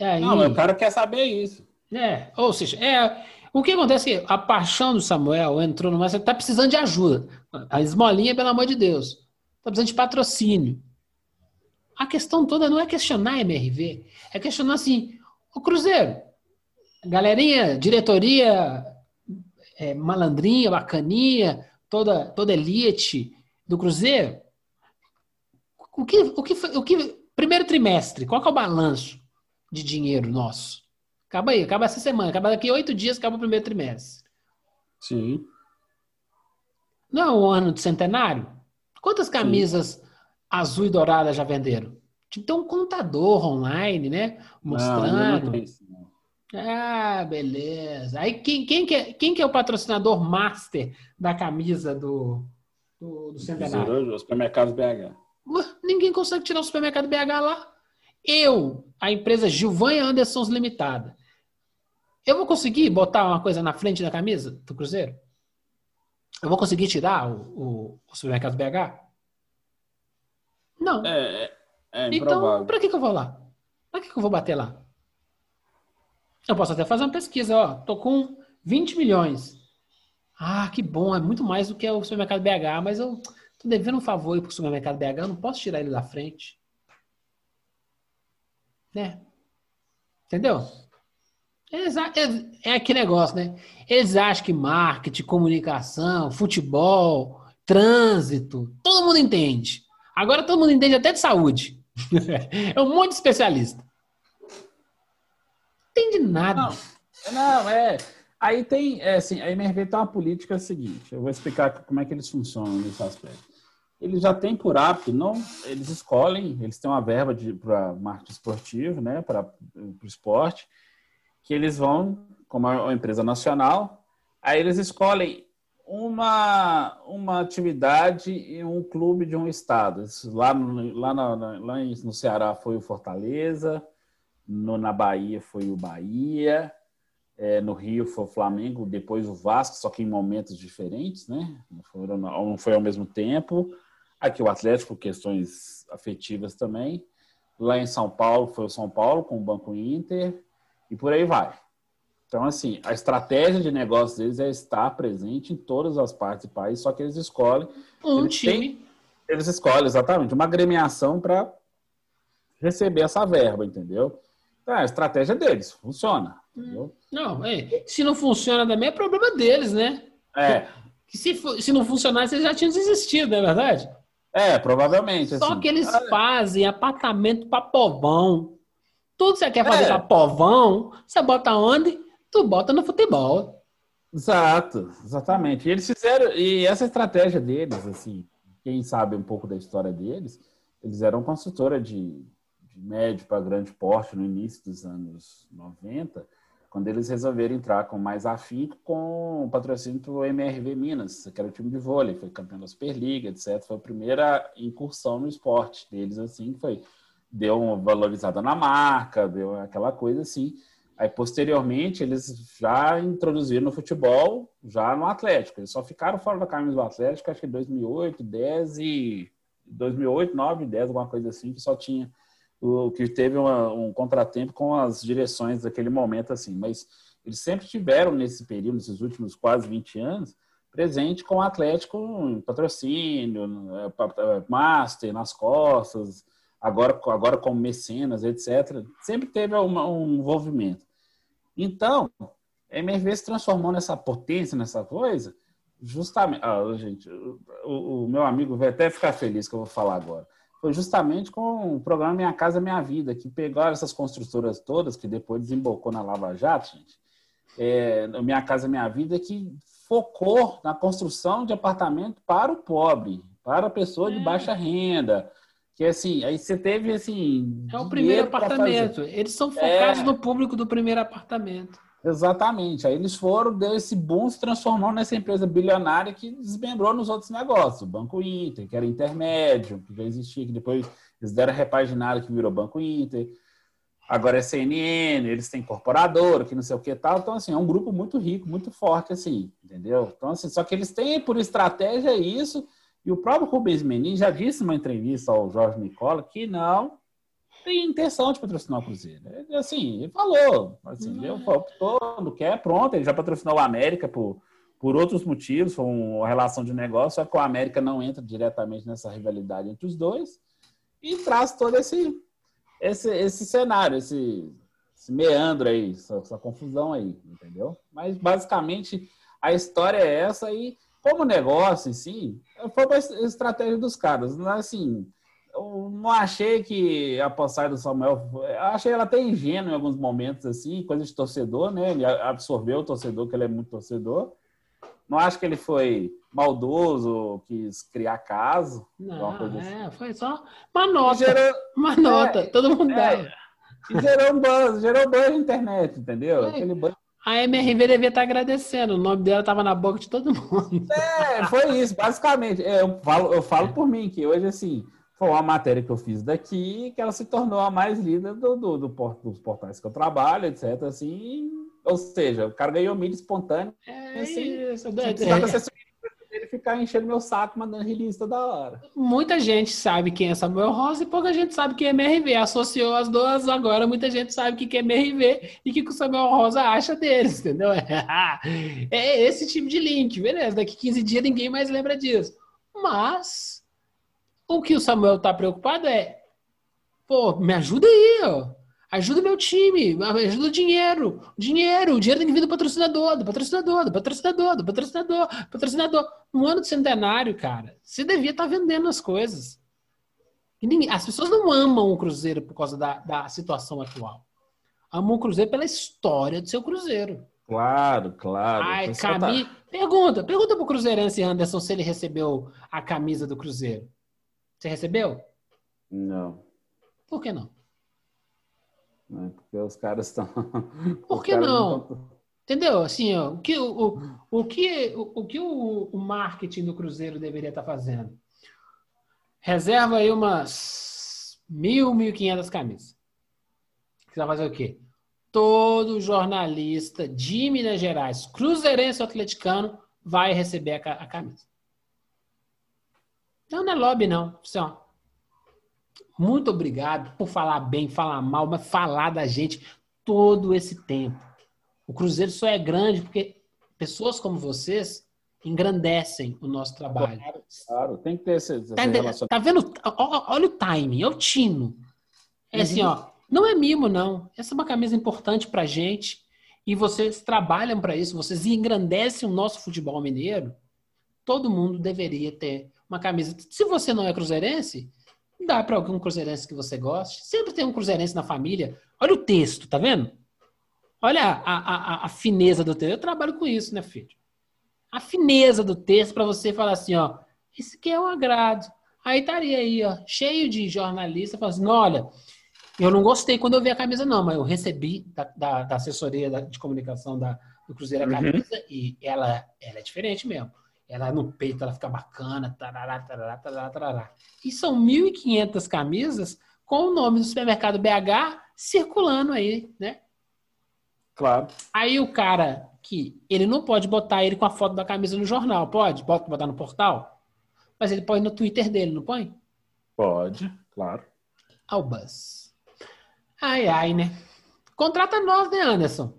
Aí, não, o cara quer saber isso. É, ou seja, é, o que acontece é que a paixão do Samuel entrou numa. Você está precisando de ajuda. A esmolinha, pelo amor de Deus. Está precisando de patrocínio. A questão toda não é questionar a MRV, é questionar assim: o Cruzeiro, galerinha, diretoria, é, malandrinha, bacaninha, toda, toda elite do Cruzeiro. O que, o que, o que, primeiro trimestre, qual é o balanço de dinheiro nosso? Acaba aí, acaba essa semana, acaba daqui oito dias, acaba o primeiro trimestre. Sim. Não é um ano de centenário? Quantas camisas Sim. azul e dourada já venderam? Tinha que ter um contador online, né? Mostrando. Não, não ah, beleza. Aí quem, quem, que é, quem que é o patrocinador master da camisa do, do, do centenário? O supermercado BH. Ninguém consegue tirar o supermercado BH lá. Eu, a empresa Gilvanha Andersons Limitada, eu vou conseguir botar uma coisa na frente da camisa do Cruzeiro? Eu vou conseguir tirar o, o, o supermercado BH? Não. É, é, é então, para que, que eu vou lá? Para que, que eu vou bater lá? Eu posso até fazer uma pesquisa, ó. Tô com 20 milhões. Ah, que bom, é muito mais do que o supermercado BH, mas eu tô devendo um favor aí pro supermercado BH, eu não posso tirar ele da frente. Né? Entendeu? Exa- É, é aquele negócio, né? Eles acham que marketing, comunicação, futebol, trânsito, todo mundo entende. Agora todo mundo entende até de saúde. É um monte de especialista. Não entende nada. Não, não, é. Aí tem, é assim, a MRV tem uma política seguinte. Eu vou explicar como é que eles funcionam nesse aspecto. Eles já têm por hábito, não, eles escolhem, eles têm uma verba para marketing esportivo, né, para o esporte, que eles vão, como é uma empresa nacional, aí eles escolhem uma, uma atividade em um clube de um estado. Lá no, lá, na- lá no Ceará foi o Fortaleza, no, na Bahia foi o Bahia, é, no Rio foi o Flamengo, depois o Vasco, só que em momentos diferentes, né? Não, foram, não foi ao mesmo tempo. Aqui o Atlético, questões afetivas também. Lá em São Paulo foi o São Paulo com o Banco Inter e por aí vai. Então, assim, a estratégia de negócio deles é estar presente em todas as partes do país, só que eles escolhem, Um Eles time. eles escolhem exatamente uma agremiação para receber essa verba, entendeu? Então, é a estratégia deles, funciona, entendeu? Não, é, se não funciona também é problema deles, né? É, Que se, se não funcionasse, eles já tinham desistido, não é verdade? É, provavelmente. Só assim. que eles fazem apartamento pra povão. Tudo que você quer fazer É. pra povão, você bota onde? Tu bota no futebol. Exato, exatamente. E eles fizeram, e essa estratégia deles, assim, quem sabe um pouco da história deles, eles eram construtora de, de médio para grande porte no início dos anos 90, quando eles resolveram entrar com mais afinco com o patrocínio do MRV Minas, que era o time de vôlei, foi campeão da Superliga, etc. Foi a primeira incursão no esporte deles, assim, foi, deu uma valorizada na marca, deu aquela coisa assim. Aí, posteriormente, eles já introduziram no futebol, já no Atlético. Eles só ficaram fora da camisa do Atlético, acho que em 2008, 10 e... 2008, 9, 10, alguma coisa assim, que só tinha o que teve uma- um contratempo com as direções daquele momento, assim. Mas eles sempre tiveram, nesse período, nesses últimos quase 20 anos, presente com o Atlético em patrocínio, pa- eh, master nas costas, agora, agora como mecenas, etc. Sempre teve uma- um envolvimento. Então, a MRV se transformou nessa potência, nessa coisa, justamente. Ah, gente, o, o meu amigo vai até ficar feliz que eu vou falar agora. Foi justamente com o programa Minha Casa Minha Vida, que pegaram essas construtoras todas, que depois desembocou na Lava Jato, gente. É, Minha Casa Minha Vida, que focou na construção de apartamento para o pobre, para a pessoa de É. baixa renda. Que assim, aí você teve assim. É o primeiro apartamento. Eles são focados É. no público do primeiro apartamento. Exatamente. Aí eles foram, deu esse boom, se transformou nessa empresa bilionária que desmembrou nos outros negócios. O Banco Inter, que era intermédio, que já existia, que depois eles deram repaginada que virou Banco Inter. Agora é CNN, eles têm incorporadora, que não sei o que tal. Então, assim, é um grupo muito rico, muito forte, assim, entendeu? Então, assim, só que eles têm por estratégia isso. E o próprio Rubens Menin já disse numa entrevista ao Jorge Nicola que não tem intenção de patrocinar o Cruzeiro. Ele, assim, ele falou, assim, ele optou, não quer, pronto, ele já patrocinou o América por, por outros motivos, foi uma relação de negócio, só que o América não entra diretamente nessa rivalidade entre os dois e traz todo esse, esse, esse cenário, esse, esse meandro aí, essa, essa confusão aí, entendeu? Mas basicamente a história é essa e como negócio em si, foi uma estratégia dos caras, não é assim, eu não achei que a passagem do Samuel. Eu achei ela até ingênua em alguns momentos, assim, coisa de torcedor, né? Ele absorveu o torcedor, que ele é muito torcedor. Não acho que ele foi maldoso, quis criar caso. Não, assim. é, foi só uma nota. gerou, Uma nota. Todo mundo é. dá. e gerou um buzz, gerou buzz na internet, entendeu? É. Aquele buzz. A MRV devia estar agradecendo. O nome dela estava na boca de todo mundo. É, foi isso, basicamente. É, eu, falo, eu falo por mim, que hoje, assim, foi uma matéria que eu fiz daqui, que ela se tornou a mais lida do, do, do port- dos portais que eu trabalho, etc. Assim, ou seja, o cara ganhou mídia espontânea. É Sim. isso. É, subir ele ficar enchendo meu saco, mandando release toda hora. Muita gente sabe quem é Samuel Rosa e pouca gente sabe quem é MRV. Associou as duas, agora muita gente sabe o que é MRV e o que o Samuel Rosa acha deles, entendeu? É esse tipo de link, beleza. Daqui 15 dias ninguém mais lembra disso. Mas o que o Samuel tá preocupado é, pô, me ajuda aí, ó. Ajuda meu time, ajuda o dinheiro. Dinheiro, o dinheiro tem que vir do patrocinador, do patrocinador, do patrocinador, do patrocinador, patrocinador. No ano de centenário, cara, você devia estar vendendo as coisas. Ninguém- as pessoas não amam o Cruzeiro por causa da, da situação atual. Amam o Cruzeiro pela história do seu Cruzeiro. Claro, claro. Ai, tá- cami... Pergunta, pergunta pro Cruzeirense Anderson se ele recebeu a camisa do Cruzeiro. Você recebeu? Não, Por que não? não é porque os caras estão. Por que não? Entendeu? Assim, ó, o que o, o, que, o, o, que o, o marketing do Cruzeiro deveria estar fazendo? Reserva aí umas mil, mil e quinhentas camisas. Você vai fazer o quê? Todo jornalista de Minas Gerais, cruzeirense ou atleticano, vai receber a, a camisa. Não, não é lobby, não. Muito obrigado por falar bem, falar mal, mas falar da gente todo esse tempo. O Cruzeiro só é grande porque pessoas como vocês engrandecem o nosso trabalho. Claro, claro, tem que ter esse, esse Tá, relacionamento. Tá vendo? Olha o timing, é o tino. É assim, ó. Não é mimo, não. Essa é uma camisa importante pra gente. E vocês trabalham para isso, vocês engrandecem o nosso futebol mineiro. Todo mundo deveria ter uma camisa. Se você não é cruzeirense, dá para algum cruzeirense que você goste. Sempre tem um cruzeirense na família. Olha o texto, tá vendo? Olha a, a, a- fineza do texto. Eu trabalho com isso, né, filho? A fineza do texto para você falar assim, ó, esse aqui é um agrado. Aí estaria aí, ó, cheio de jornalistas falando assim, olha, eu não gostei quando eu vi a camisa, não, mas eu recebi da, da- da assessoria de comunicação da, do Cruzeiro a Uhum. camisa e ela, ela é diferente mesmo. Ela no peito, ela fica bacana, tarará, tarará, tarará, tarará. E são 1.500 camisas com o nome do supermercado BH circulando aí, né? Claro. Aí o cara que ele não pode botar ele com a foto da camisa no jornal, pode? Bota botar no portal? Mas ele põe no Twitter dele, não põe? Pode, claro. Albus. Ai, ai, né? Contrata nós, né, Anderson?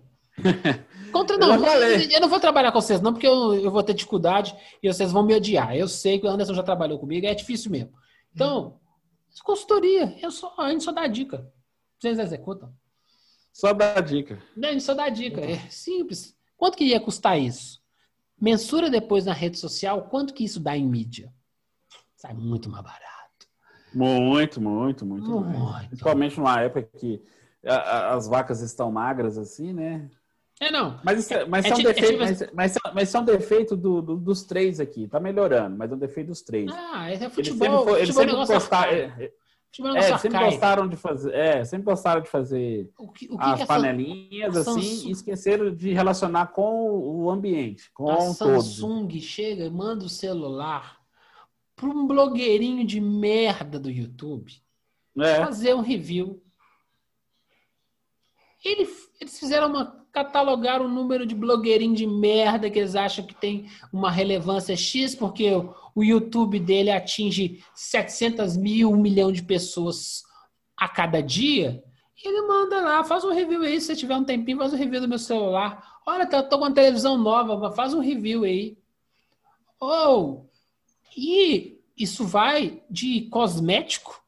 Contra, Eu não, falei. eu não vou trabalhar com vocês, não, porque eu, eu vou ter dificuldade e vocês vão me odiar. Eu sei que o Anderson já trabalhou comigo, é difícil mesmo. Então, consultoria, eu só, a gente só dá dica. Vocês executam. Só dá dica. Não, a gente só dá dica. É simples. Quanto que ia custar isso? Mensura depois na rede social quanto que isso dá em mídia. Sai muito mais barato. Muito, muito, muito. Muito. Principalmente numa época que as vacas estão magras assim, né? É, não. Mas isso, é- mas É é um é defeito, tipo mas, mas, isso- mas é um defeito do- do- dos três aqui. Tá melhorando, mas é um defeito dos três. Ah, é futebol. eles sempre arcaico. é, Futebol sempre arcaico. gostaram de fazer, é, sempre gostaram de fazer O que, o que as que panelinhas assim Samsung- e esqueceram de relacionar com o ambiente, com a. Samsung chega e manda o celular para um blogueirinho de merda do YouTube É, fazer um review. Ele- eles fizeram uma catalogar o número de blogueirinho de merda que eles acham que tem uma relevância X, porque o, YouTube dele atinge 700 mil, um milhão de pessoas a cada dia. Ele manda lá, faz um review aí, se tiver um tempinho, faz um review do meu celular. Olha, tá- tô com uma televisão nova, faz um review aí. Ou, e isso vai de cosmético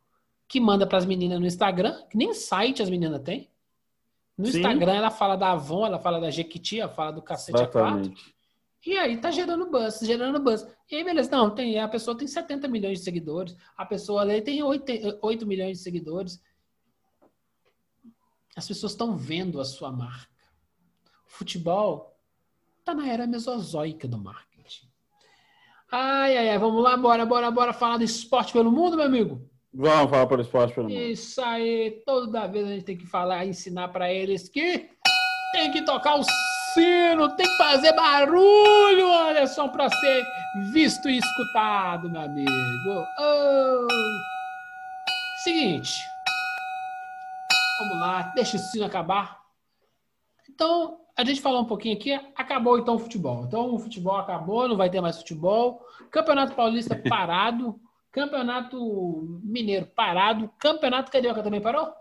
que manda para as meninas no Instagram, que nem site as meninas têm. No Sim. Instagram ela fala da Avon, ela fala da Jequiti, ela fala do cacete a quatro. exatamente. E aí tá gerando buzz, gerando buzz. E aí, beleza, não, tem, a pessoa tem 70 milhões de seguidores, a pessoa ali tem 8, 8 milhões de seguidores. As pessoas estão vendo a sua marca. O futebol tá na era mesozoica do marketing. Ai, ai, ai, vamos lá, bora, bora, bora falar do esporte pelo mundo, meu amigo? Vamos falar pelo esporte pelo mundo. Isso aí, toda vez a gente tem que falar, ensinar para eles que tem que tocar o sino, tem que fazer barulho, Anderson, para ser visto e escutado, meu amigo. Oh. Seguinte, vamos lá, deixa o sino acabar. Então, a gente falou um pouquinho aqui, acabou então o futebol. Então o futebol acabou, não vai ter mais futebol. Campeonato Paulista parado. Campeonato Mineiro parado. Campeonato Carioca também parou?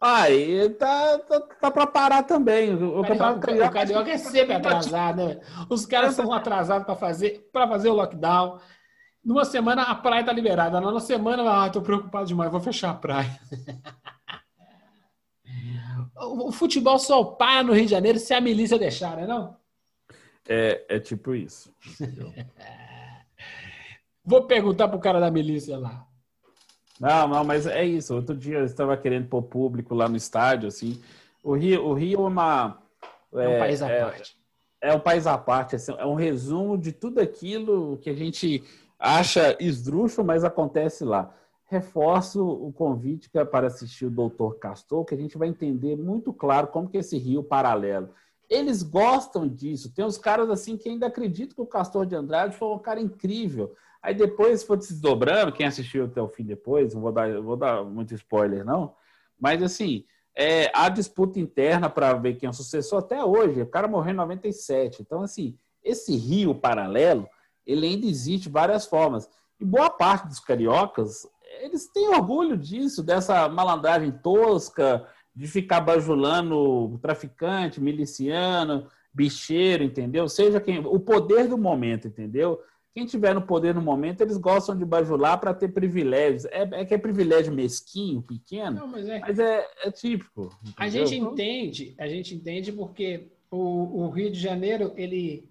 Aí tá, tá, tá pra parar também. O, Campeonato Carioca, o Carioca é sempre atrasado. né? Os caras são atrasados para fazer, pra fazer o lockdown. Numa semana a praia tá liberada. Na outra semana, ah, tô preocupado demais, vou fechar a praia. O o futebol só para no Rio de Janeiro se a milícia deixar, né? Não? É, é tipo isso. Vou perguntar pro cara da milícia lá. Não, não, mas é isso. Outro dia eu estava querendo pôr público lá no estádio, assim. O Rio, o Rio é uma. É um país à é, parte. é um país à parte, assim, é um resumo de tudo aquilo que a gente acha esdrúxulo, mas acontece lá. Reforço o convite é para assistir o Doutor Castor, que a gente vai entender muito claro como que é esse rio paralelo. Eles gostam disso. Tem uns caras assim que ainda acreditam que o Castor de Andrade foi um cara incrível. Aí depois foi se desdobrando, quem assistiu até o fim depois, não vou dar, vou dar muito spoiler, não. Mas assim, é, a disputa interna para ver quem é o sucessor até hoje. O cara morreu em 97. Então, assim, esse rio paralelo, ele ainda existe de várias formas. E boa parte dos cariocas, eles têm orgulho disso, dessa malandragem tosca, de ficar bajulando traficante, miliciano, bicheiro, entendeu? Seja quem. O poder do momento, entendeu? Quem tiver no poder no momento, eles gostam de bajular para ter privilégios. É, é que é privilégio mesquinho, pequeno, Não, mas é. mas é, é típico. A entendeu? gente entende, a gente entende porque o, o Rio de Janeiro ele,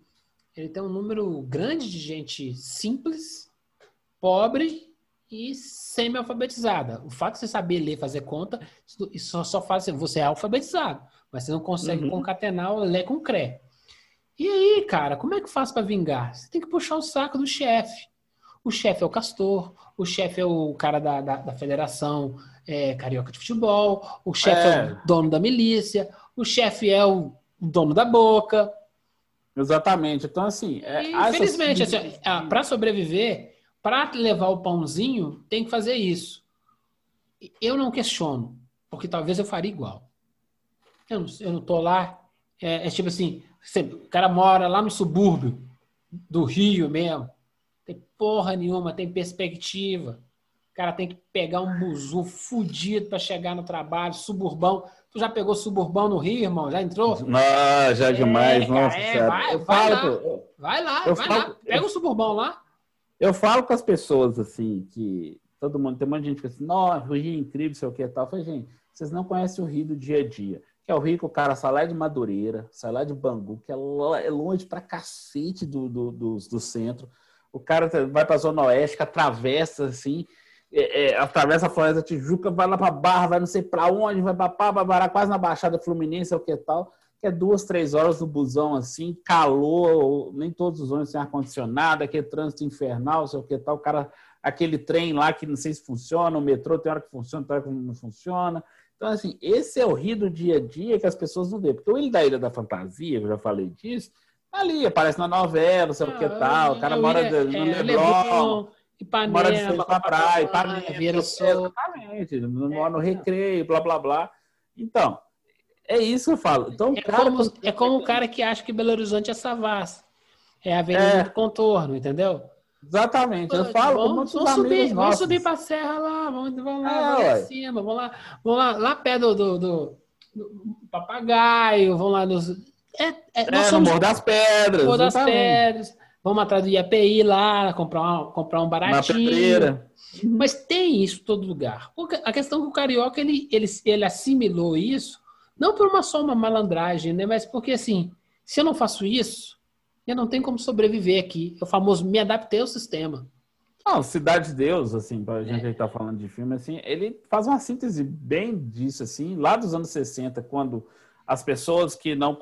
ele tem um número grande de gente simples, pobre e semi-alfabetizada. O fato de você saber ler, fazer conta, isso só, só faz você é alfabetizado, mas você não consegue Uhum. concatenar o lé com cré. E aí, cara, como é que faz para vingar? Você tem que puxar o saco do chefe. O chefe é o Castor, o chefe é o cara da, da, da federação é, carioca de futebol, o chefe é. É. o dono da milícia, o chefe é o dono da boca. Exatamente. Então, assim. É, E, há essas- infelizmente, assim, para sobreviver, para levar o pãozinho, tem que fazer isso. Eu não questiono, porque talvez eu faria igual. Eu não, eu não tô lá. É, é tipo assim: você- o cara mora lá no subúrbio do Rio mesmo. Tem porra nenhuma, tem perspectiva. O cara tem que pegar um buzu fudido para chegar no trabalho, suburbão. Tu já pegou suburbão no Rio, irmão? Já entrou? Não, já demais, É, cara, nossa. é, vai- eu, vai falo, lá. com- Vai lá, Eu vai falo- lá. Pega o suburbão lá. eu falo com as pessoas, assim, que todo mundo, tem um monte de gente que fala assim, nossa, o Rio é incrível, sei o que e tal. Eu falei, gente, vocês não conhecem o Rio do dia a dia. É o Rio que o cara sai lá de Madureira, sai lá de Bangu, que é, é longe pra cacete do, do, do, do centro. O cara tá- vai pra Zona Oeste, que atravessa, assim, é, é, atravessa a Floresta Tijuca, vai lá pra Barra, vai não sei pra onde, vai pra parar quase na Baixada Fluminense, é o que tal. Que é duas, três horas no busão, assim, calor, nem todos os ônibus têm ar-condicionado, aquele trânsito infernal, sei o que tal. O cara, aquele trem lá que não sei se funciona, o metrô tem hora que funciona, tem hora que não funciona. Então, assim, esse é o rio do dia a dia que as pessoas não veem. Porque o Ilha da Ilha da Fantasia, eu já falei disso, tá ali, aparece na novela, sei o que tal. O cara Eu mora de- no é, Leblon, Ipanema, mora de frente pra praia, Ipanema, Sol. Exatamente, mora no recreio, blá, blá, blá. Então, é isso que eu falo. Então, É cara... como, é como o cara que acha que Belo Horizonte é Savassi. É a Avenida É. do Contorno, entendeu? Exatamente, eu falo vamos, vamos subir, vamos subir pra serra lá, vamos, vamos lá, É, vamos lá cima, vamos lá, vamos lá, lá perto do, do, do papagaio, vamos lá nos. É, é, nós É, no somos Morro das Pedras. Pôr das. Pedras, vamos atrás do IAPI lá, comprar, uma, comprar um baratinho. pedreira. Mas tem isso em todo lugar. A questão é que o carioca ele, ele, ele assimilou isso, não por uma só uma malandragem, né? Mas porque assim, se eu não faço isso, eu não tenho como sobreviver aqui. É o famoso me adaptei ao sistema. Não, Cidade de Deus, assim, pra É. gente que tá falando de filme, assim, ele faz uma síntese bem disso, assim, lá dos anos 60, quando as pessoas que não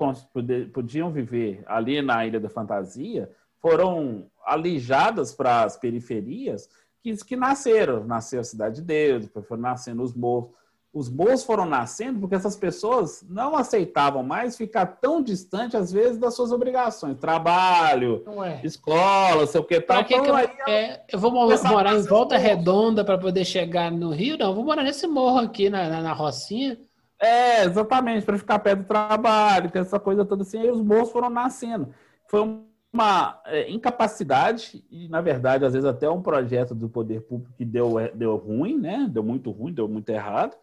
podiam viver ali na Ilha da Fantasia foram alijadas para as periferias, que, que nasceram. Nasceu a Cidade de Deus, depois foram nascendo os morros. Os morros foram nascendo porque essas pessoas não aceitavam mais ficar tão distante, às vezes, das suas obrigações. Trabalho, é. escola, sei o que tal. Que que Então, eu, aí é, eu vou morar em Volta os morros. Redonda para poder chegar no Rio? Não, eu vou morar nesse morro aqui na, na, na Rocinha. É, exatamente, para ficar perto do trabalho, que essa coisa toda assim, aí os morros foram nascendo. Foi uma é, incapacidade, e na verdade, às vezes até um projeto do poder público que deu, deu ruim, né? Deu muito ruim, deu muito errado,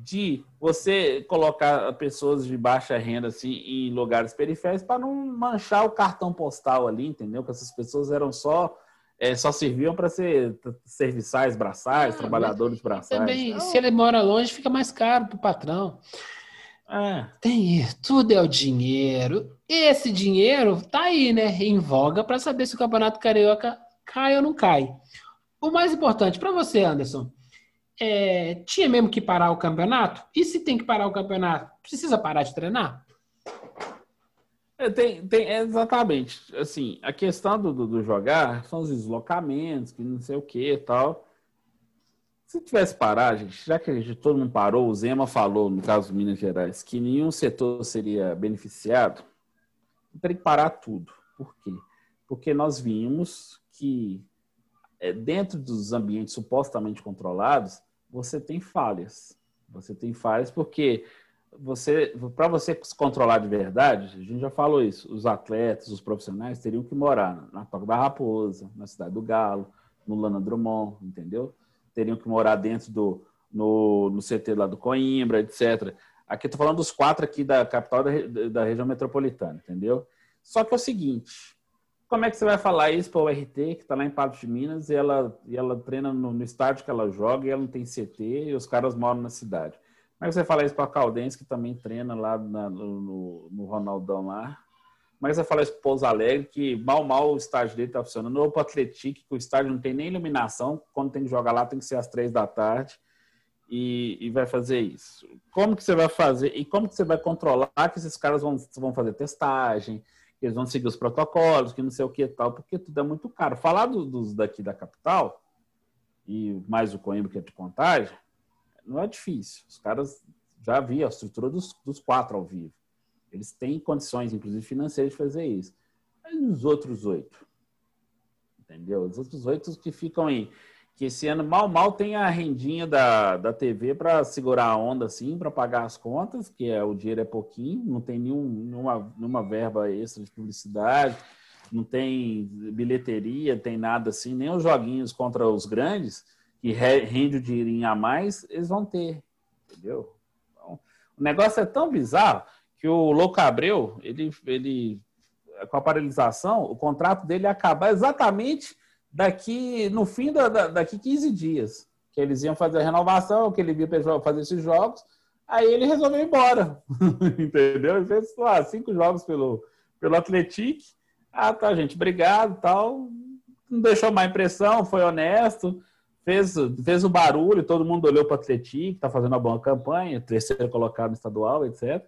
de você colocar pessoas de baixa renda assim em lugares periféricos para não manchar o cartão postal ali, entendeu? Que essas pessoas eram só é, só serviam para ser serviçais braçais, Ah, trabalhadores braçais. Também, Então, se ele mora longe, fica mais caro pro patrão. é, Tem isso, tudo é o dinheiro. Esse dinheiro tá aí, né? Em voga para saber se o Campeonato Carioca cai ou não cai. O mais importante para você, Anderson, é, tinha mesmo que parar o campeonato? E se tem que parar o campeonato, precisa parar de treinar? É, tem, tem, exatamente. Assim, a questão do, do, do jogar são os deslocamentos, que não sei o que e tal. Se tivesse parar, gente, já que gente, todo mundo parou, o Zema falou, no caso de Minas Gerais, que nenhum setor seria beneficiado, teria que parar tudo. Por quê? Porque nós vimos que é, dentro dos ambientes supostamente controlados, você tem falhas. Você tem falhas porque você, para você se controlar de verdade, a gente já falou isso, os atletas, os profissionais teriam que morar na Toca da Raposa, na Cidade do Galo, no Lana Drummond, entendeu? Teriam que morar dentro do no, no CT lá do Coimbra, etc. Aqui tô falando dos quatro aqui da capital da, da região metropolitana, entendeu? Só que é o seguinte, como é que você vai falar isso para o RT, que está lá em Patos de Minas, e ela, e ela treina no, no estádio que ela joga, e ela não tem CT, e os caras moram na cidade? Como é que você fala isso para a Caldense, que também treina lá na- no, no- Ronaldão lá? Como é que você fala isso para Pouso Alegre, que mal, mal o estádio dele está funcionando? Ou para o Atlético, que o estádio não tem nem iluminação, quando tem que jogar lá tem que ser às três da tarde, e, e vai fazer isso. Como que você vai fazer? E como que você vai controlar que esses caras vão, vão fazer testagem, que eles vão seguir os protocolos, que não sei o que e tal, porque tudo é muito caro. Falar do- dos daqui da capital, e mais o Coimbra que é de contagem, não é difícil. Os caras já vi a estrutura dos, dos quatro ao vivo. Eles têm condições, inclusive financeiras, de fazer isso. Mas os outros oito? Entendeu? Os outros oito que ficam em. Que esse ano mal, mal tem a rendinha da, da TV para segurar a onda, assim, para pagar as contas, que é o dinheiro é pouquinho, não tem nenhum, nenhuma, nenhuma verba extra de publicidade, não tem bilheteria, tem nada assim, nem os joguinhos contra os grandes, que re- rende o dinheirinho a mais, eles vão ter, entendeu? Então, o negócio é tão bizarro que o Louco Abreu, ele, ele, com a paralisação, o contrato dele ia acabar exatamente daqui, no fim da, da- daqui 15 dias, que eles iam fazer a renovação, que ele via para fazer esses jogos, aí ele resolveu ir embora, entendeu? Ele fez lá, cinco jogos pelo, pelo Atlético, ah, tá, gente, obrigado, tal, não deixou má impressão, foi honesto, fez, fez o barulho, todo mundo olhou para o Atlético, tá fazendo uma boa campanha, terceiro colocado no estadual, etc.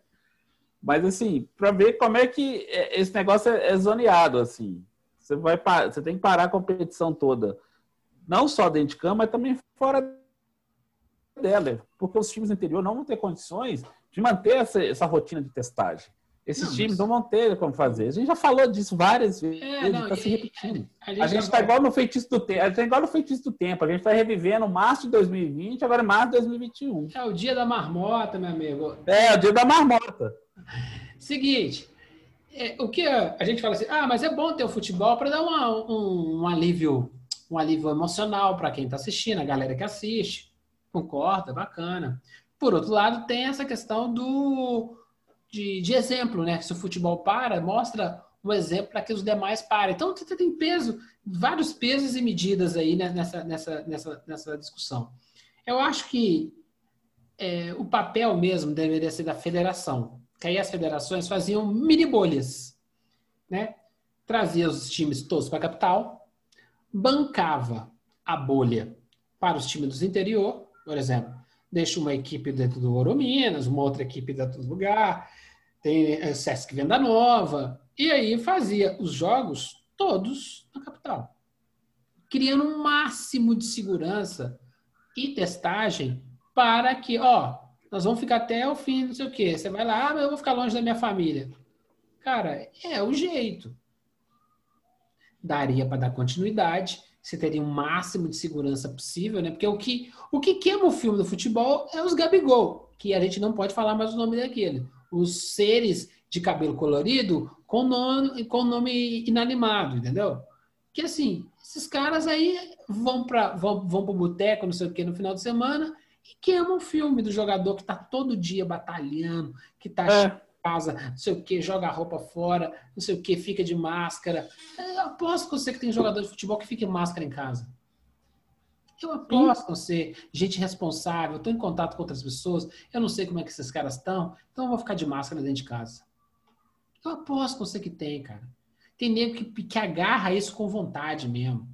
Mas assim, para ver como é que é- esse negócio é, é zoneado, assim. Você vai você tem que parar a competição toda, não só dentro de campo, mas também fora dela, porque os times do interior não vão ter condições de manter essa, essa rotina de testagem. Esses Não, times mas- não vão ter como fazer. A gente já falou disso várias vezes, É, está se repetindo. A A gente está igual no feitiço do tempo. A gente tá igual no feitiço do tempo. A gente está revivendo março de 2020, agora é março de 2021. É o dia da marmota, meu amigo. É, o dia da marmota. Seguinte, é, o que a, a gente fala assim, ah, mas é bom ter o futebol para dar uma- um, um alívio, um alívio emocional para quem está assistindo, a galera que assiste. Concorda, bacana. Por outro lado, tem essa questão do de, de exemplo, né? Se o futebol para, mostra um exemplo para que os demais parem. Então, você tem peso, vários pesos e medidas aí nessa, nessa, nessa, nessa discussão. Eu acho que é, o papel mesmo deveria ser da federação, que aí as federações faziam mini bolhas, né? Trazia os times todos para a capital, bancava a bolha para os times do interior, por exemplo, deixa uma equipe dentro do Ouro Minas, uma outra equipe dentro do lugar, tem é, Sesc Venda Nova, e aí fazia os jogos todos na capital, criando um máximo de segurança e testagem para que, ó, nós vamos ficar até o fim, não sei o quê. Você vai lá, ah, mas eu vou ficar longe da minha família. Cara, é o jeito. Daria para dar continuidade você teria o máximo de segurança possível, né? Porque o que, o que queima o filme do futebol é os Gabigol, que a gente não pode falar mais o nome daquele. Os seres de cabelo colorido com nome, com nome inanimado, entendeu? Que assim, esses caras aí vão para vão, vão pro boteco, não sei o que, no final de semana e queimam o filme do jogador que tá todo dia batalhando, que tá É. casa, não sei o que, joga a roupa fora, não sei o que, fica de máscara. Eu aposto com você que tem jogador de futebol que fica em máscara em casa. Eu aposto com você, gente responsável, estou em contato com outras pessoas, eu não sei como é que esses caras estão, então eu vou ficar de máscara dentro de casa. Eu aposto com você que tem, cara. Tem nego que, que agarra isso com vontade mesmo.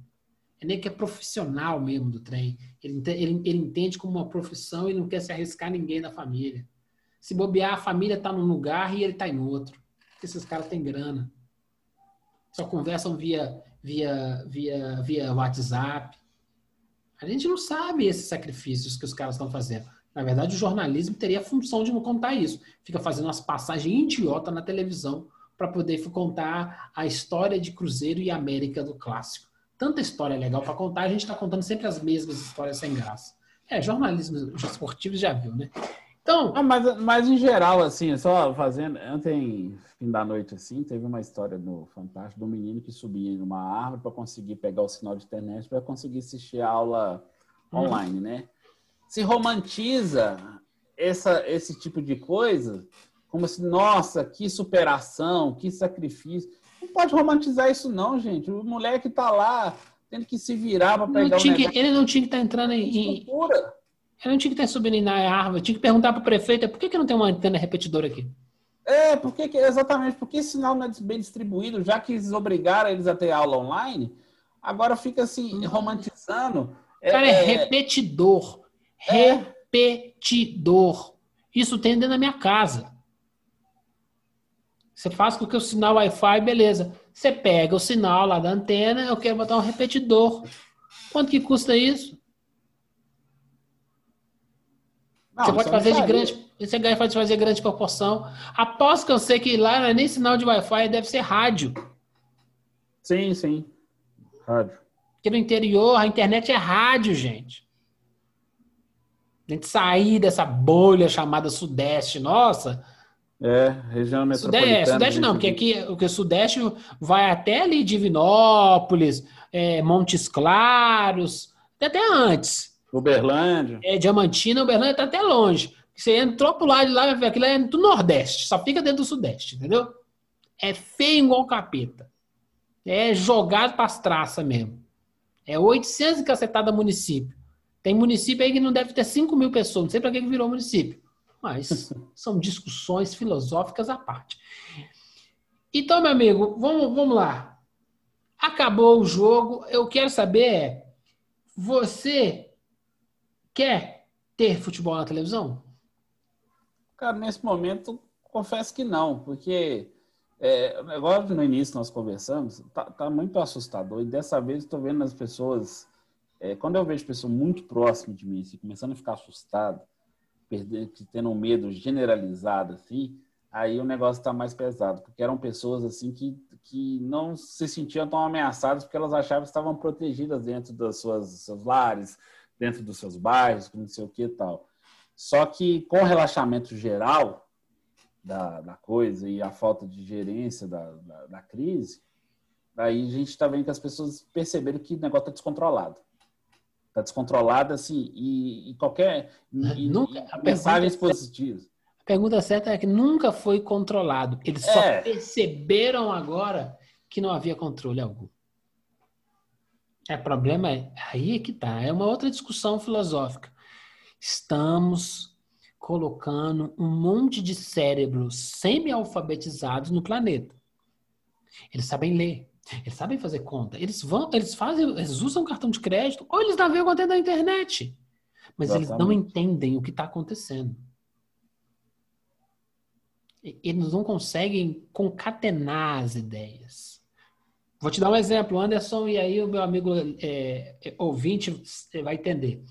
É nego que é profissional mesmo do trem. Ele, ele, ele entende como uma profissão e não quer se arriscar ninguém da família. Se bobear, a família tá num lugar e ele tá em outro. Porque esses caras têm grana. Só conversam via, via, via, via WhatsApp. A gente não sabe esses sacrifícios que os caras estão fazendo. Na verdade, o jornalismo teria a função de não contar isso. Fica fazendo umas passagens idiota na televisão para poder contar a história de Cruzeiro e América do clássico. Tanta história legal para contar, a gente está contando sempre as mesmas histórias sem graça. É, jornalismo esportivo já viu, né? Então, Não, mas, mas em geral, assim, só fazendo. Ontem, fim da noite, assim, teve uma história no Fantástico do menino que subia em uma árvore para conseguir pegar o sinal de internet para conseguir assistir a aula Uhum. online, né? Se romantiza essa, esse tipo de coisa como se, nossa, que superação, que sacrifício. Não pode romantizar isso, não, gente. O moleque tá lá tendo que se virar para não pegar o tinha que- ele não tinha que estar entrando em, Estrutura. Ele não tinha que estar subindo na árvore, tinha que perguntar para o prefeito por que, que não tem uma antena repetidora aqui? É, porque que- exatamente, porque esse sinal não é bem distribuído, já que eles obrigaram eles a ter aula online, agora fica assim, romantizando. Cara, é, repetidor. É. Repetidor. Isso tem dentro da minha casa. Você faz com que o sinal Wi-Fi, beleza. Você pega o sinal lá da antena, eu quero botar um repetidor. Quanto que custa isso? Não, você pode é fazer de grande. Você ganha- pode fazer grande proporção. Após que eu sei que lá não é nem sinal de Wi-Fi, deve ser rádio. Sim, sim. Rádio. Porque no interior a internet é rádio, gente. A gente sair dessa bolha chamada Sudeste, nossa. É, região metropolitana. Sudeste, é, Sudeste não, porque aqui o que Sudeste vai até ali Divinópolis, é, Montes Claros, até antes. Uberlândia. É, Diamantina, Uberlândia tá até longe. Você entrou pro lado de lá, aquilo é do Nordeste, só fica dentro do Sudeste, entendeu? É feio igual capeta. É jogado pras traças mesmo. É 800 e cacetada município. Tem município aí que não deve ter 5 mil pessoas, não sei que que virou município. Mas são discussões filosóficas à parte. Então, meu amigo, vamos, vamos lá. Acabou o jogo. Eu quero saber você quer ter futebol na televisão? Cara, nesse momento, confesso que não, porque é, negócio no início nós conversamos, tá, tá muito assustador. E dessa vez estou vendo as pessoas. é, quando eu vejo pessoas muito próximas de mim, assim, começando a ficar assustado, tendo um medo generalizado, assim, aí o negócio está mais pesado, porque eram pessoas assim que, que não se sentiam tão ameaçadas porque elas achavam que estavam protegidas dentro das suas seus lares, dentro dos seus bairros, não sei o que e tal. Só que com o relaxamento geral da, da coisa e a falta de gerência da, da, da crise, aí a gente está vendo que as pessoas perceberam que o negócio está descontrolado. Está descontrolado, assim, e, e qualquer. E, Nunca- e a mensagens pergunta é- positivas. A pergunta certa é que nunca foi controlado. Eles só É. perceberam agora que não havia controle algum. É, o problema é, aí é que tá, é uma outra discussão filosófica. Estamos colocando um monte de cérebros semi-alfabetizados no planeta. Eles sabem ler, eles sabem fazer conta, eles vão, eles fazem, eles usam cartão de crédito, ou eles navegam conteúdo da internet. Mas eles não Exatamente. entendem o que está acontecendo. Eles não conseguem concatenar as ideias. Vou te dar um exemplo, Anderson, e aí o meu amigo é, é, ouvinte vai entender.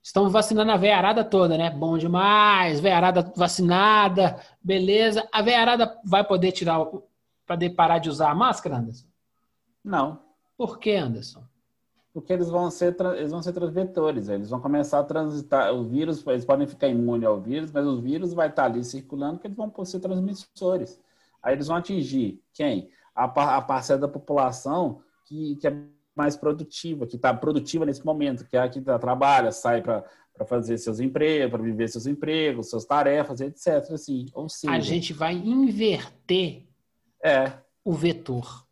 Estamos vacinando a veiarada toda, né? Bom demais, veiarada vacinada, beleza. A veiarada vai poder tirar, poder parar de usar a máscara, Anderson? Não. Por que, Anderson? porque eles vão ser eles vão ser transvetores, eles vão começar a transitar, o vírus, eles podem ficar imunes ao vírus, mas o vírus vai estar ali circulando, que eles vão ser transmissores. Aí eles vão atingir quem? A, a parcela da população que, que é mais produtiva, que está produtiva nesse momento, que é a que tá- trabalha, sai para fazer seus empregos, para viver seus empregos, suas tarefas, etc. Assim. Ou seja, A gente vai inverter é, o vetor.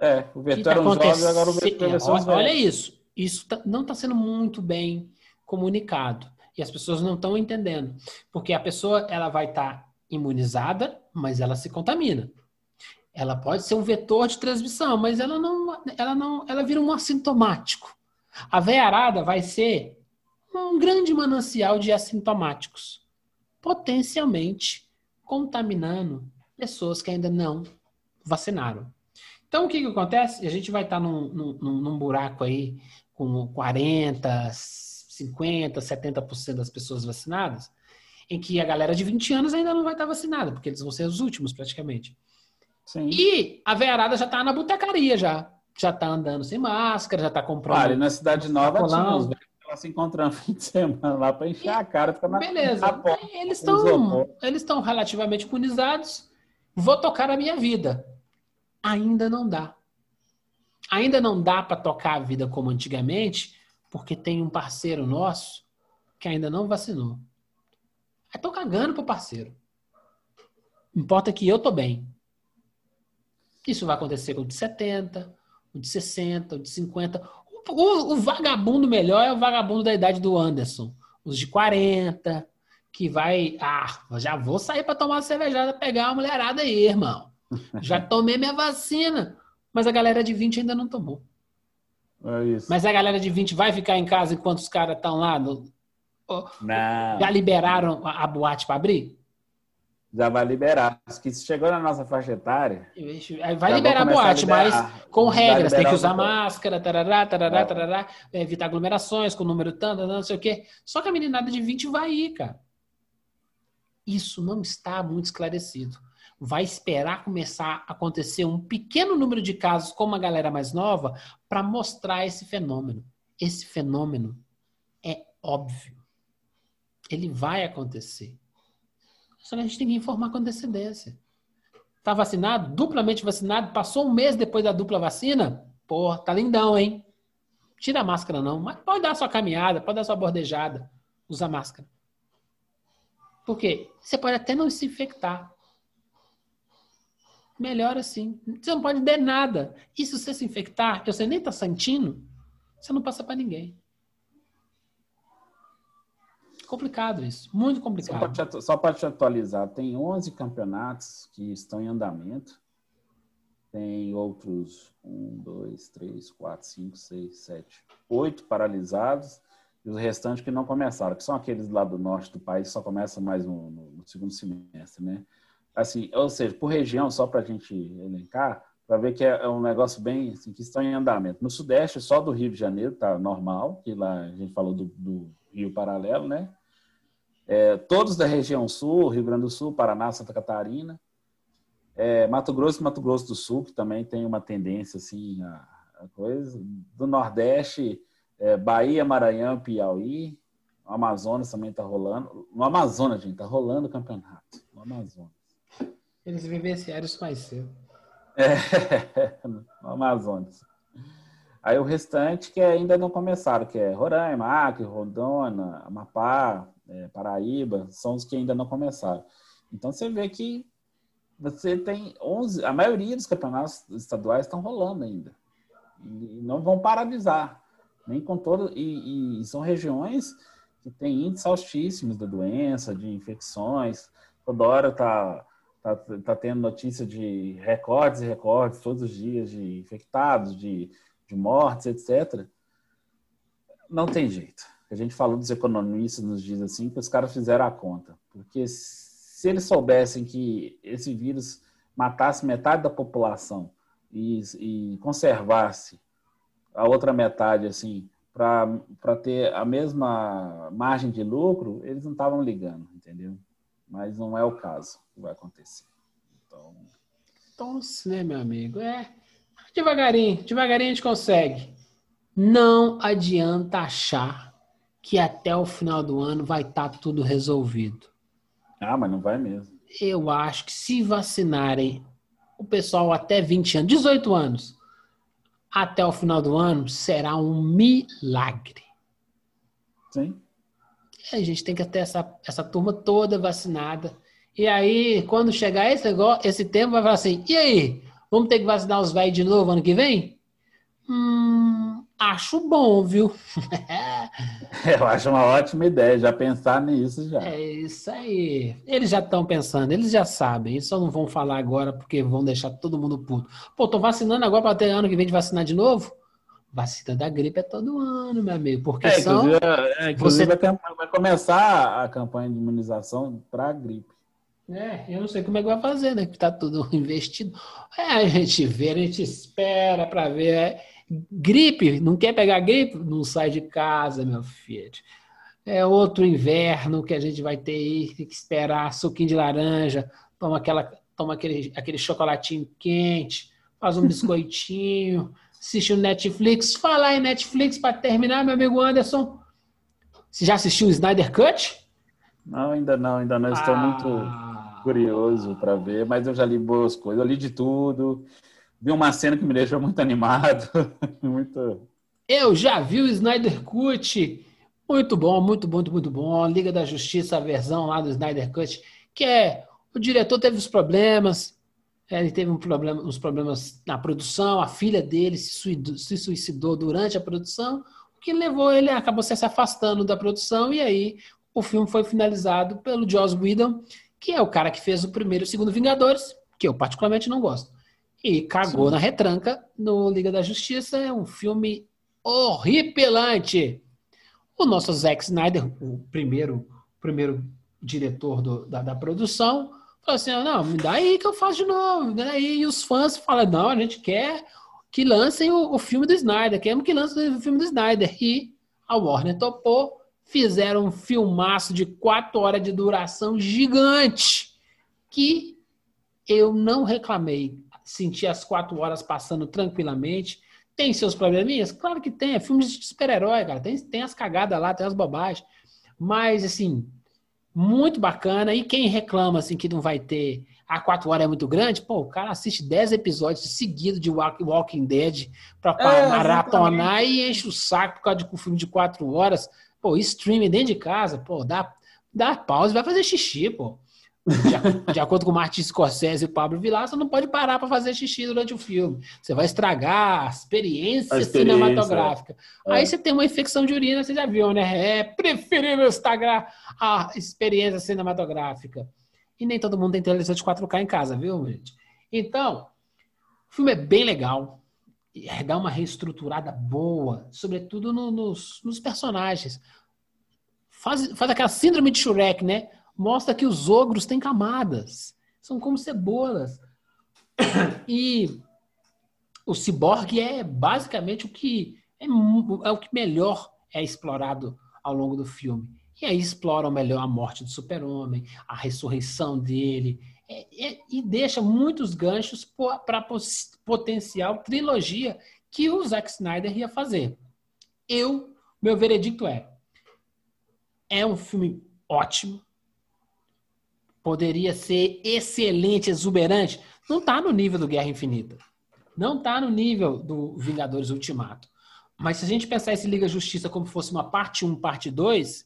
É, o vetor tá era um jovem, agora o ser os olha, olha isso. Isso tá- não está sendo muito bem comunicado. E as pessoas não estão entendendo. Porque a pessoa ela vai estar imunizada, mas ela se contamina. Ela pode ser um vetor de transmissão, mas ela não, ela não, ela vira um assintomático. A veiarada vai ser um grande manancial de assintomáticos, potencialmente contaminando pessoas que ainda não vacinaram. Então, o que, que acontece? A gente vai estar num, num, num buraco aí com 40, 50, 70% das pessoas vacinadas, em que a galera de 20 anos ainda não vai estar vacinada, porque eles vão ser os últimos praticamente. Sim. E a veiarada já está na botecaria já. Já está andando sem máscara, já está comprando. Ali na Cidade Nova tinha velhos que se encontrando fim de semana lá para encher a cara, ficar na Beleza. na porta. Eles estão eles estão relativamente imunizados. Vou tocar a minha vida. Ainda não dá. Ainda não dá para tocar a vida como antigamente, porque tem um parceiro nosso que ainda não vacinou. Eu tô cagando pro parceiro. Importa que eu tô bem. Isso vai acontecer com o de 70, o de 60, o de 50. O, o- o vagabundo melhor é o vagabundo da idade do Anderson. Os de 40, que vai. Ah, já vou sair para tomar uma cervejada, pegar uma mulherada aí, irmão. Já tomei minha vacina. Mas a galera de 20 ainda não tomou. É isso. Mas a galera de 20 vai ficar em casa enquanto os caras estão lá? no- Não, Já liberaram a, a boate para abrir? já vai liberar. Acho que se chegou na nossa faixa etária. Vai liberar a boate, mas liberar- com vai regras. Tem que usar máscara, tarará, tarará, É. tarará, evitar aglomerações com número tanto, não sei o quê. Só que a meninada de 20 vai ir, cara. Isso não está muito esclarecido. Vai esperar começar a acontecer um pequeno número de casos com uma galera mais nova para mostrar esse fenômeno. Esse fenômeno é óbvio. Ele vai acontecer. Só que a gente tem que informar com antecedência. Tá vacinado? Duplamente vacinado? Passou um mês depois da dupla vacina? Pô, tá lindão, hein? Tira a máscara não, mas pode dar sua caminhada, pode dar sua bordejada. Usa máscara. Por quê? Você pode até não se infectar. Melhor assim. Você não pode ter nada. E se você se infectar, que você nem tá sentindo, você não passa para ninguém. Complicado isso. Muito Só complicado. para te, só te atualizar, tem 11 campeonatos que estão em andamento. Tem outros 1, 2, 3, 4, 5, 6, 7, 8 paralisados. E os restantes que não começaram, que são aqueles lá do norte do país, só começam mais no, no- no segundo semestre, né? Assim, ou seja, por região, só para a gente elencar, para ver que é, é um negócio bem assim, que estão em andamento. No sudeste, só do Rio de Janeiro tá normal, que lá a gente falou do, do Rio Paralelo, né? É, todos da região sul, Rio Grande do Sul, Paraná, Santa Catarina, É, Mato Grosso e Mato Grosso do Sul, que também tem uma tendência assim a, a coisa. Do Nordeste, é, Bahia, Maranhão, Piauí, o Amazonas também está rolando. No Amazonas, gente, está rolando o campeonato. No Amazonas. Eles vivenciaram isso mais cedo. É, Amazonas. Aí o restante que ainda não começaram, que é Roraima, Acre, Rondônia, Amapá, é, Paraíba, são os que ainda não começaram. Então você vê que você tem 11, a maioria dos campeonatos estaduais estão rolando ainda. E não vão paralisar, nem com todo e, e são regiões que têm índices altíssimos da doença, de infecções. Toda hora tá tá, tá tendo notícia de recordes e recordes todos os dias de infectados, de, de mortes, etc. Não tem jeito. A gente falou dos economistas nos dias assim que os caras fizeram a conta, porque se eles soubessem que esse vírus matasse metade da população e, e conservasse a outra metade assim para ter a mesma margem de lucro, eles não estavam ligando, entendeu? Mas não é o caso que vai acontecer. Então, Então, né, meu amigo? É. Devagarinho, devagarinho a gente consegue. Não adianta achar que até o final do ano vai estar tudo resolvido. Ah, mas não vai mesmo. Eu acho que se vacinarem o pessoal até 20 anos, 18 anos, até o final do ano, será um milagre. Sim. A gente tem que ter essa, essa turma toda vacinada. E aí, quando chegar esse, negócio, esse tempo, vai falar assim: e aí? Vamos ter que vacinar os velhos de novo ano que vem? Hum, acho bom, viu? Eu acho uma ótima ideia já pensar nisso já. É isso aí. Eles já estão pensando, eles já sabem. Eles só não vão falar agora porque vão deixar todo mundo puto. Pô, tô vacinando agora para ter ano que vem de vacinar de novo? Vacina da gripe é todo ano, meu amigo. Porque É, são. inclusive, é, inclusive você- vai, começar a campanha de imunização para gripe. É, eu não sei como é que vai fazer, né? Que tá tudo investido. É, a gente vê, a gente espera para ver. É, gripe, não quer pegar gripe? Não sai de casa, meu filho. É outro inverno que a gente vai ter aí, tem que esperar suquinho de laranja, toma, aquela, toma aquele, aquele chocolatinho quente, faz um biscoitinho, assiste o Netflix. Falar em Netflix para terminar, meu amigo Anderson. Você já assistiu o Snyder Cut? Não, ainda não, ainda não estou muito Ah. curioso para ver, mas eu já li boas coisas, eu li de tudo. Vi uma cena que me deixou muito animado, muito. Eu já vi o Snyder Cut. Muito bom, muito bom, muito, muito bom. Liga da Justiça, a versão lá do Snyder Cut, que é o diretor teve os problemas, ele teve um problema, uns problemas na produção, a filha dele se suicidou, se suicidou durante a produção, o que levou ele, acabou se afastando da produção, e aí o filme foi finalizado pelo Joss Whedon, que é o cara que fez o primeiro e o segundo Vingadores, que eu particularmente não gosto. E cagou Sim. na retranca no Liga da Justiça. É um filme horripilante. O nosso Zack Snyder, o primeiro, primeiro diretor do- da, da produção, falou assim: "Ah, não, me dá aí que eu faço de novo. Aí. E os fãs falam: não, a gente quer que lancem o, o filme do Snyder, queremos que lancem o filme do Snyder. E a Warner topou, fizeram um filmaço de quatro horas de duração gigante, que eu não reclamei. Senti as quatro horas passando tranquilamente. Tem seus probleminhas? Claro que tem. É filme de super-herói, cara. Tem, tem as cagadas lá, tem as bobagens. Mas, assim, muito bacana. E quem reclama, assim, que não vai ter... A quatro horas é muito grande, pô, o cara assiste 10 episódios seguidos de Walk- Walking Dead pra É, maratonar e enche o saco por causa de um filme de quatro horas. Pô, streaming dentro de casa, pô, dá, dá pausa e vai fazer xixi, pô. De, de acordo com o Martin Scorsese e o Pablo Vilar, você não pode parar para fazer xixi durante o filme. Você vai estragar a experiência, A experiência, cinematográfica. é. Aí você tem uma infecção de urina, você já viu, né? É preferível estragar a experiência cinematográfica. E nem todo mundo tem televisão de 4K em casa, viu, gente? Então, o filme é bem legal. E é, Dá uma reestruturada boa, sobretudo no- nos, nos personagens. Faz, faz aquela síndrome de Shrek, né? Mostra que os ogros têm camadas. São como cebolas. E o ciborgue é basicamente o que é, é o que melhor é explorado ao longo do filme. E aí exploram melhor a morte do super-homem, a ressurreição dele, é- é- e deixa muitos ganchos para potencial trilogia que o Zack Snyder ia fazer. Eu, meu veredicto é: é um filme ótimo, poderia ser excelente, exuberante. Não está no nível do Guerra Infinita. Não está no nível do Vingadores Ultimato. Mas se a gente pensar esse Liga Justiça como fosse uma parte 1, parte 2,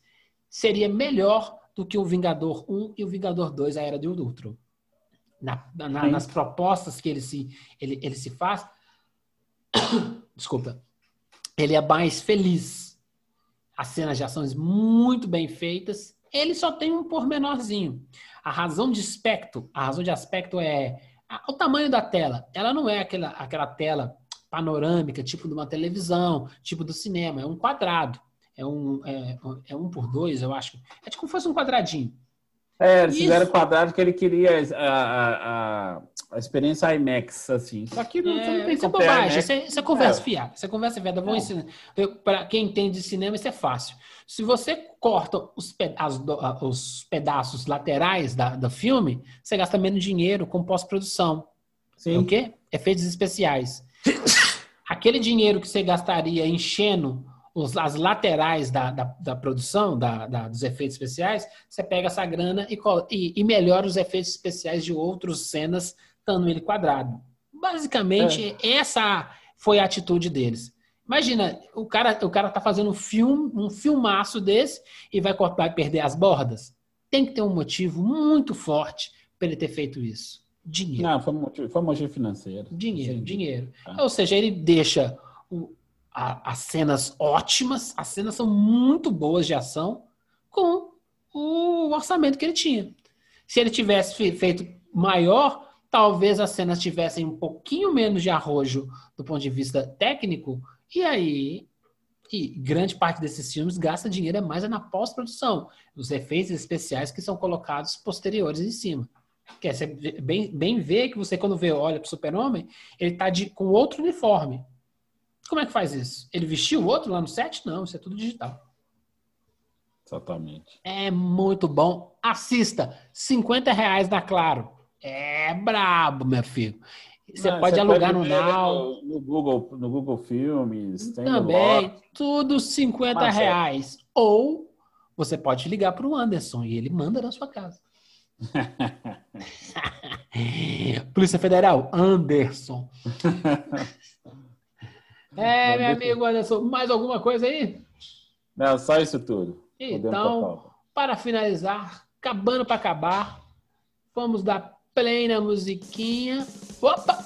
seria melhor do que o Vingador 1 e o Vingador 2, a Era de Ultron. Na- na- nas propostas que ele se, ele, ele se faz, desculpa, ele é mais feliz. As cenas de ações muito bem feitas. Ele só tem um pormenorzinho. A razão de aspecto, a razão de aspecto é o tamanho da tela. Ela não é aquela, aquela tela panorâmica, tipo de uma televisão, tipo do cinema. É um quadrado. É um, é, é um por dois, eu acho. É tipo como se fosse um quadradinho. É, eles Isso. fizeram quadrado que ele queria a, a, a, a experiência IMAX, assim. Só que não, você não É, tem isso é bobagem, isso é, isso é conversa É. fiada, isso é conversa fiada. Vou É. ensinar. Para quem entende de cinema, isso é fácil. Se você corta os, pe- as os pedaços laterais da, do filme, você gasta menos dinheiro com pós-produção. É o Sim. quê? Efeitos especiais. aquele dinheiro que você gastaria enchendo os- as laterais da, da, da produção, da, da- dos efeitos especiais, você pega essa grana e, e, e melhora os efeitos especiais de outras cenas, estando ele quadrado. Basicamente, essa foi a atitude deles. Imagina, o cara, o cara tá fazendo um filme, um filmaço desse e vai cortar e perder as bordas. Tem que ter um motivo muito forte para ele ter feito isso. Dinheiro. Não, foi um motivo, foi um motivo financeiro. Dinheiro, Sim. dinheiro. Ah. Ou seja, ele deixa o- as cenas ótimas, as cenas são muito boas de ação, com o orçamento que ele tinha. Se ele tivesse fe- feito maior, talvez as cenas tivessem um pouquinho menos de arrojo do ponto de vista técnico, e aí. E grande parte desses filmes gasta dinheiro é mais na pós-produção, os efeitos especiais que são colocados posteriores em cima. Que é, bem, bem vê que você, quando vê, olha pro Super-Homem, ele tá de, com outro uniforme. Como é que faz isso? Ele vestiu o outro lá no set? Não, isso é tudo digital. Exatamente. É muito bom. Assista. 50 reais da Claro. É brabo, meu filho. Você Não, pode alugar no ver Now. No, no Google, no Google Filmes, Também. Tudo 50 Marcelo. reais. Ou você pode ligar para o Anderson e ele manda na sua casa. Polícia Federal, Anderson. É, meu amigo Anderson, mais alguma coisa aí? Não, só isso tudo. Então, para finalizar, acabando para acabar, vamos dar play na musiquinha. Opa!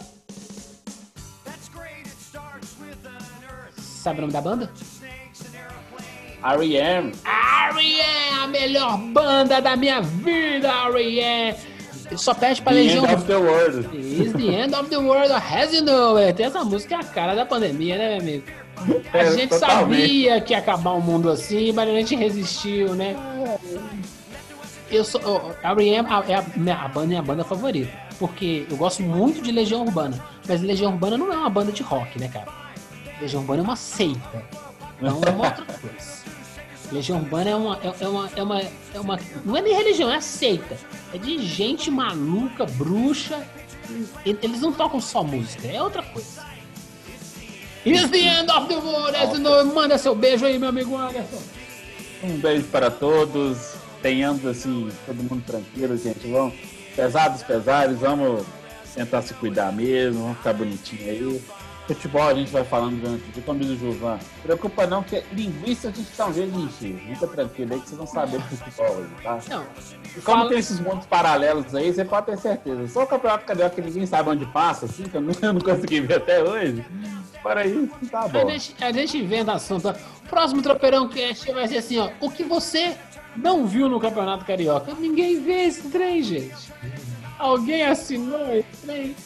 That's great, it starts with an earth, Sabe o nome da banda? R.E.M. R.E.M., a melhor banda da minha vida, R.E.M. Só pede pra The Legião End of the World. Is the end of the world as you know it. Essa música é a cara da pandemia, né, meu amigo? A É, gente totalmente. sabia que ia acabar o mundo assim, mas a gente resistiu, né? Eu sou, a R.E.M. a- é a, minha- a banda é minha banda favorita, porque eu gosto muito de Legião Urbana, mas Legião Urbana não é uma banda de rock, né, cara? Legião Urbana é uma seita, então é uma outra coisa. Legião Urbana é uma, é, é uma, é uma, é uma. Não é nem religião, é seita. É de gente maluca, bruxa. Eles não tocam só música, é outra coisa. It's the end of the world, know. Manda seu beijo aí, meu amigo Anderson. Um beijo para todos. Tenhamos assim, todo mundo tranquilo, gente. Vamos, pesados, pesares, vamos tentar se cuidar mesmo, vamos ficar bonitinho aí. Futebol a gente vai falando durante o dia, como diz o Gilvan. Preocupa não, que linguiça a gente dá um jeito de encher. Fica tranquilo aí que vocês vão saber do futebol aí, tá? Não, E como fala- tem esses mundos paralelos aí, você pode ter certeza. Só o campeonato carioca que ninguém sabe onde passa, assim, que eu não, eu não consegui ver até hoje. Para isso, tá a bom. gente, a gente inventa assunto. Próximo Tropeirão Cast vai ser assim, ó. O que você não viu no Campeonato Carioca? Ninguém vê esse trem, gente. Alguém assinou esse trem?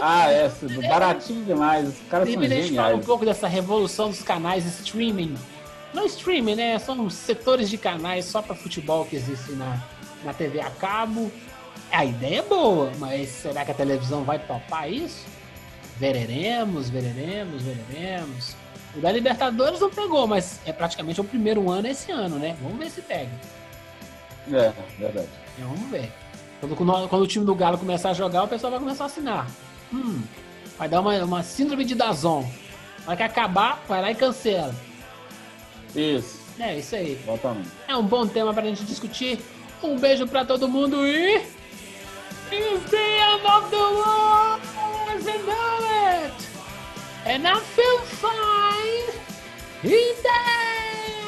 Ah, é, baratinho demais. Os caras De são a gente fala um geniais. pouco dessa revolução dos canais streaming. Não streaming, né? São setores de canais só para futebol que existem na, na TV a cabo. A ideia é boa, mas será que a televisão vai topar isso? Vereremos, vereremos, vereremos. O da Libertadores não pegou, mas é praticamente o primeiro ano esse ano, né? Vamos ver se pega. É, verdade. É, vamos ver. Quando- quando o time do Galo começar a jogar, o pessoal vai começar a assinar. Hum, vai dar uma, uma síndrome de Dazon. Vai que acabar, vai lá e cancela. Isso, É, isso aí. exatamente. É um bom tema pra gente discutir. Um beijo pra todo mundo e. It's the end of the world, know it. And I feel fine in the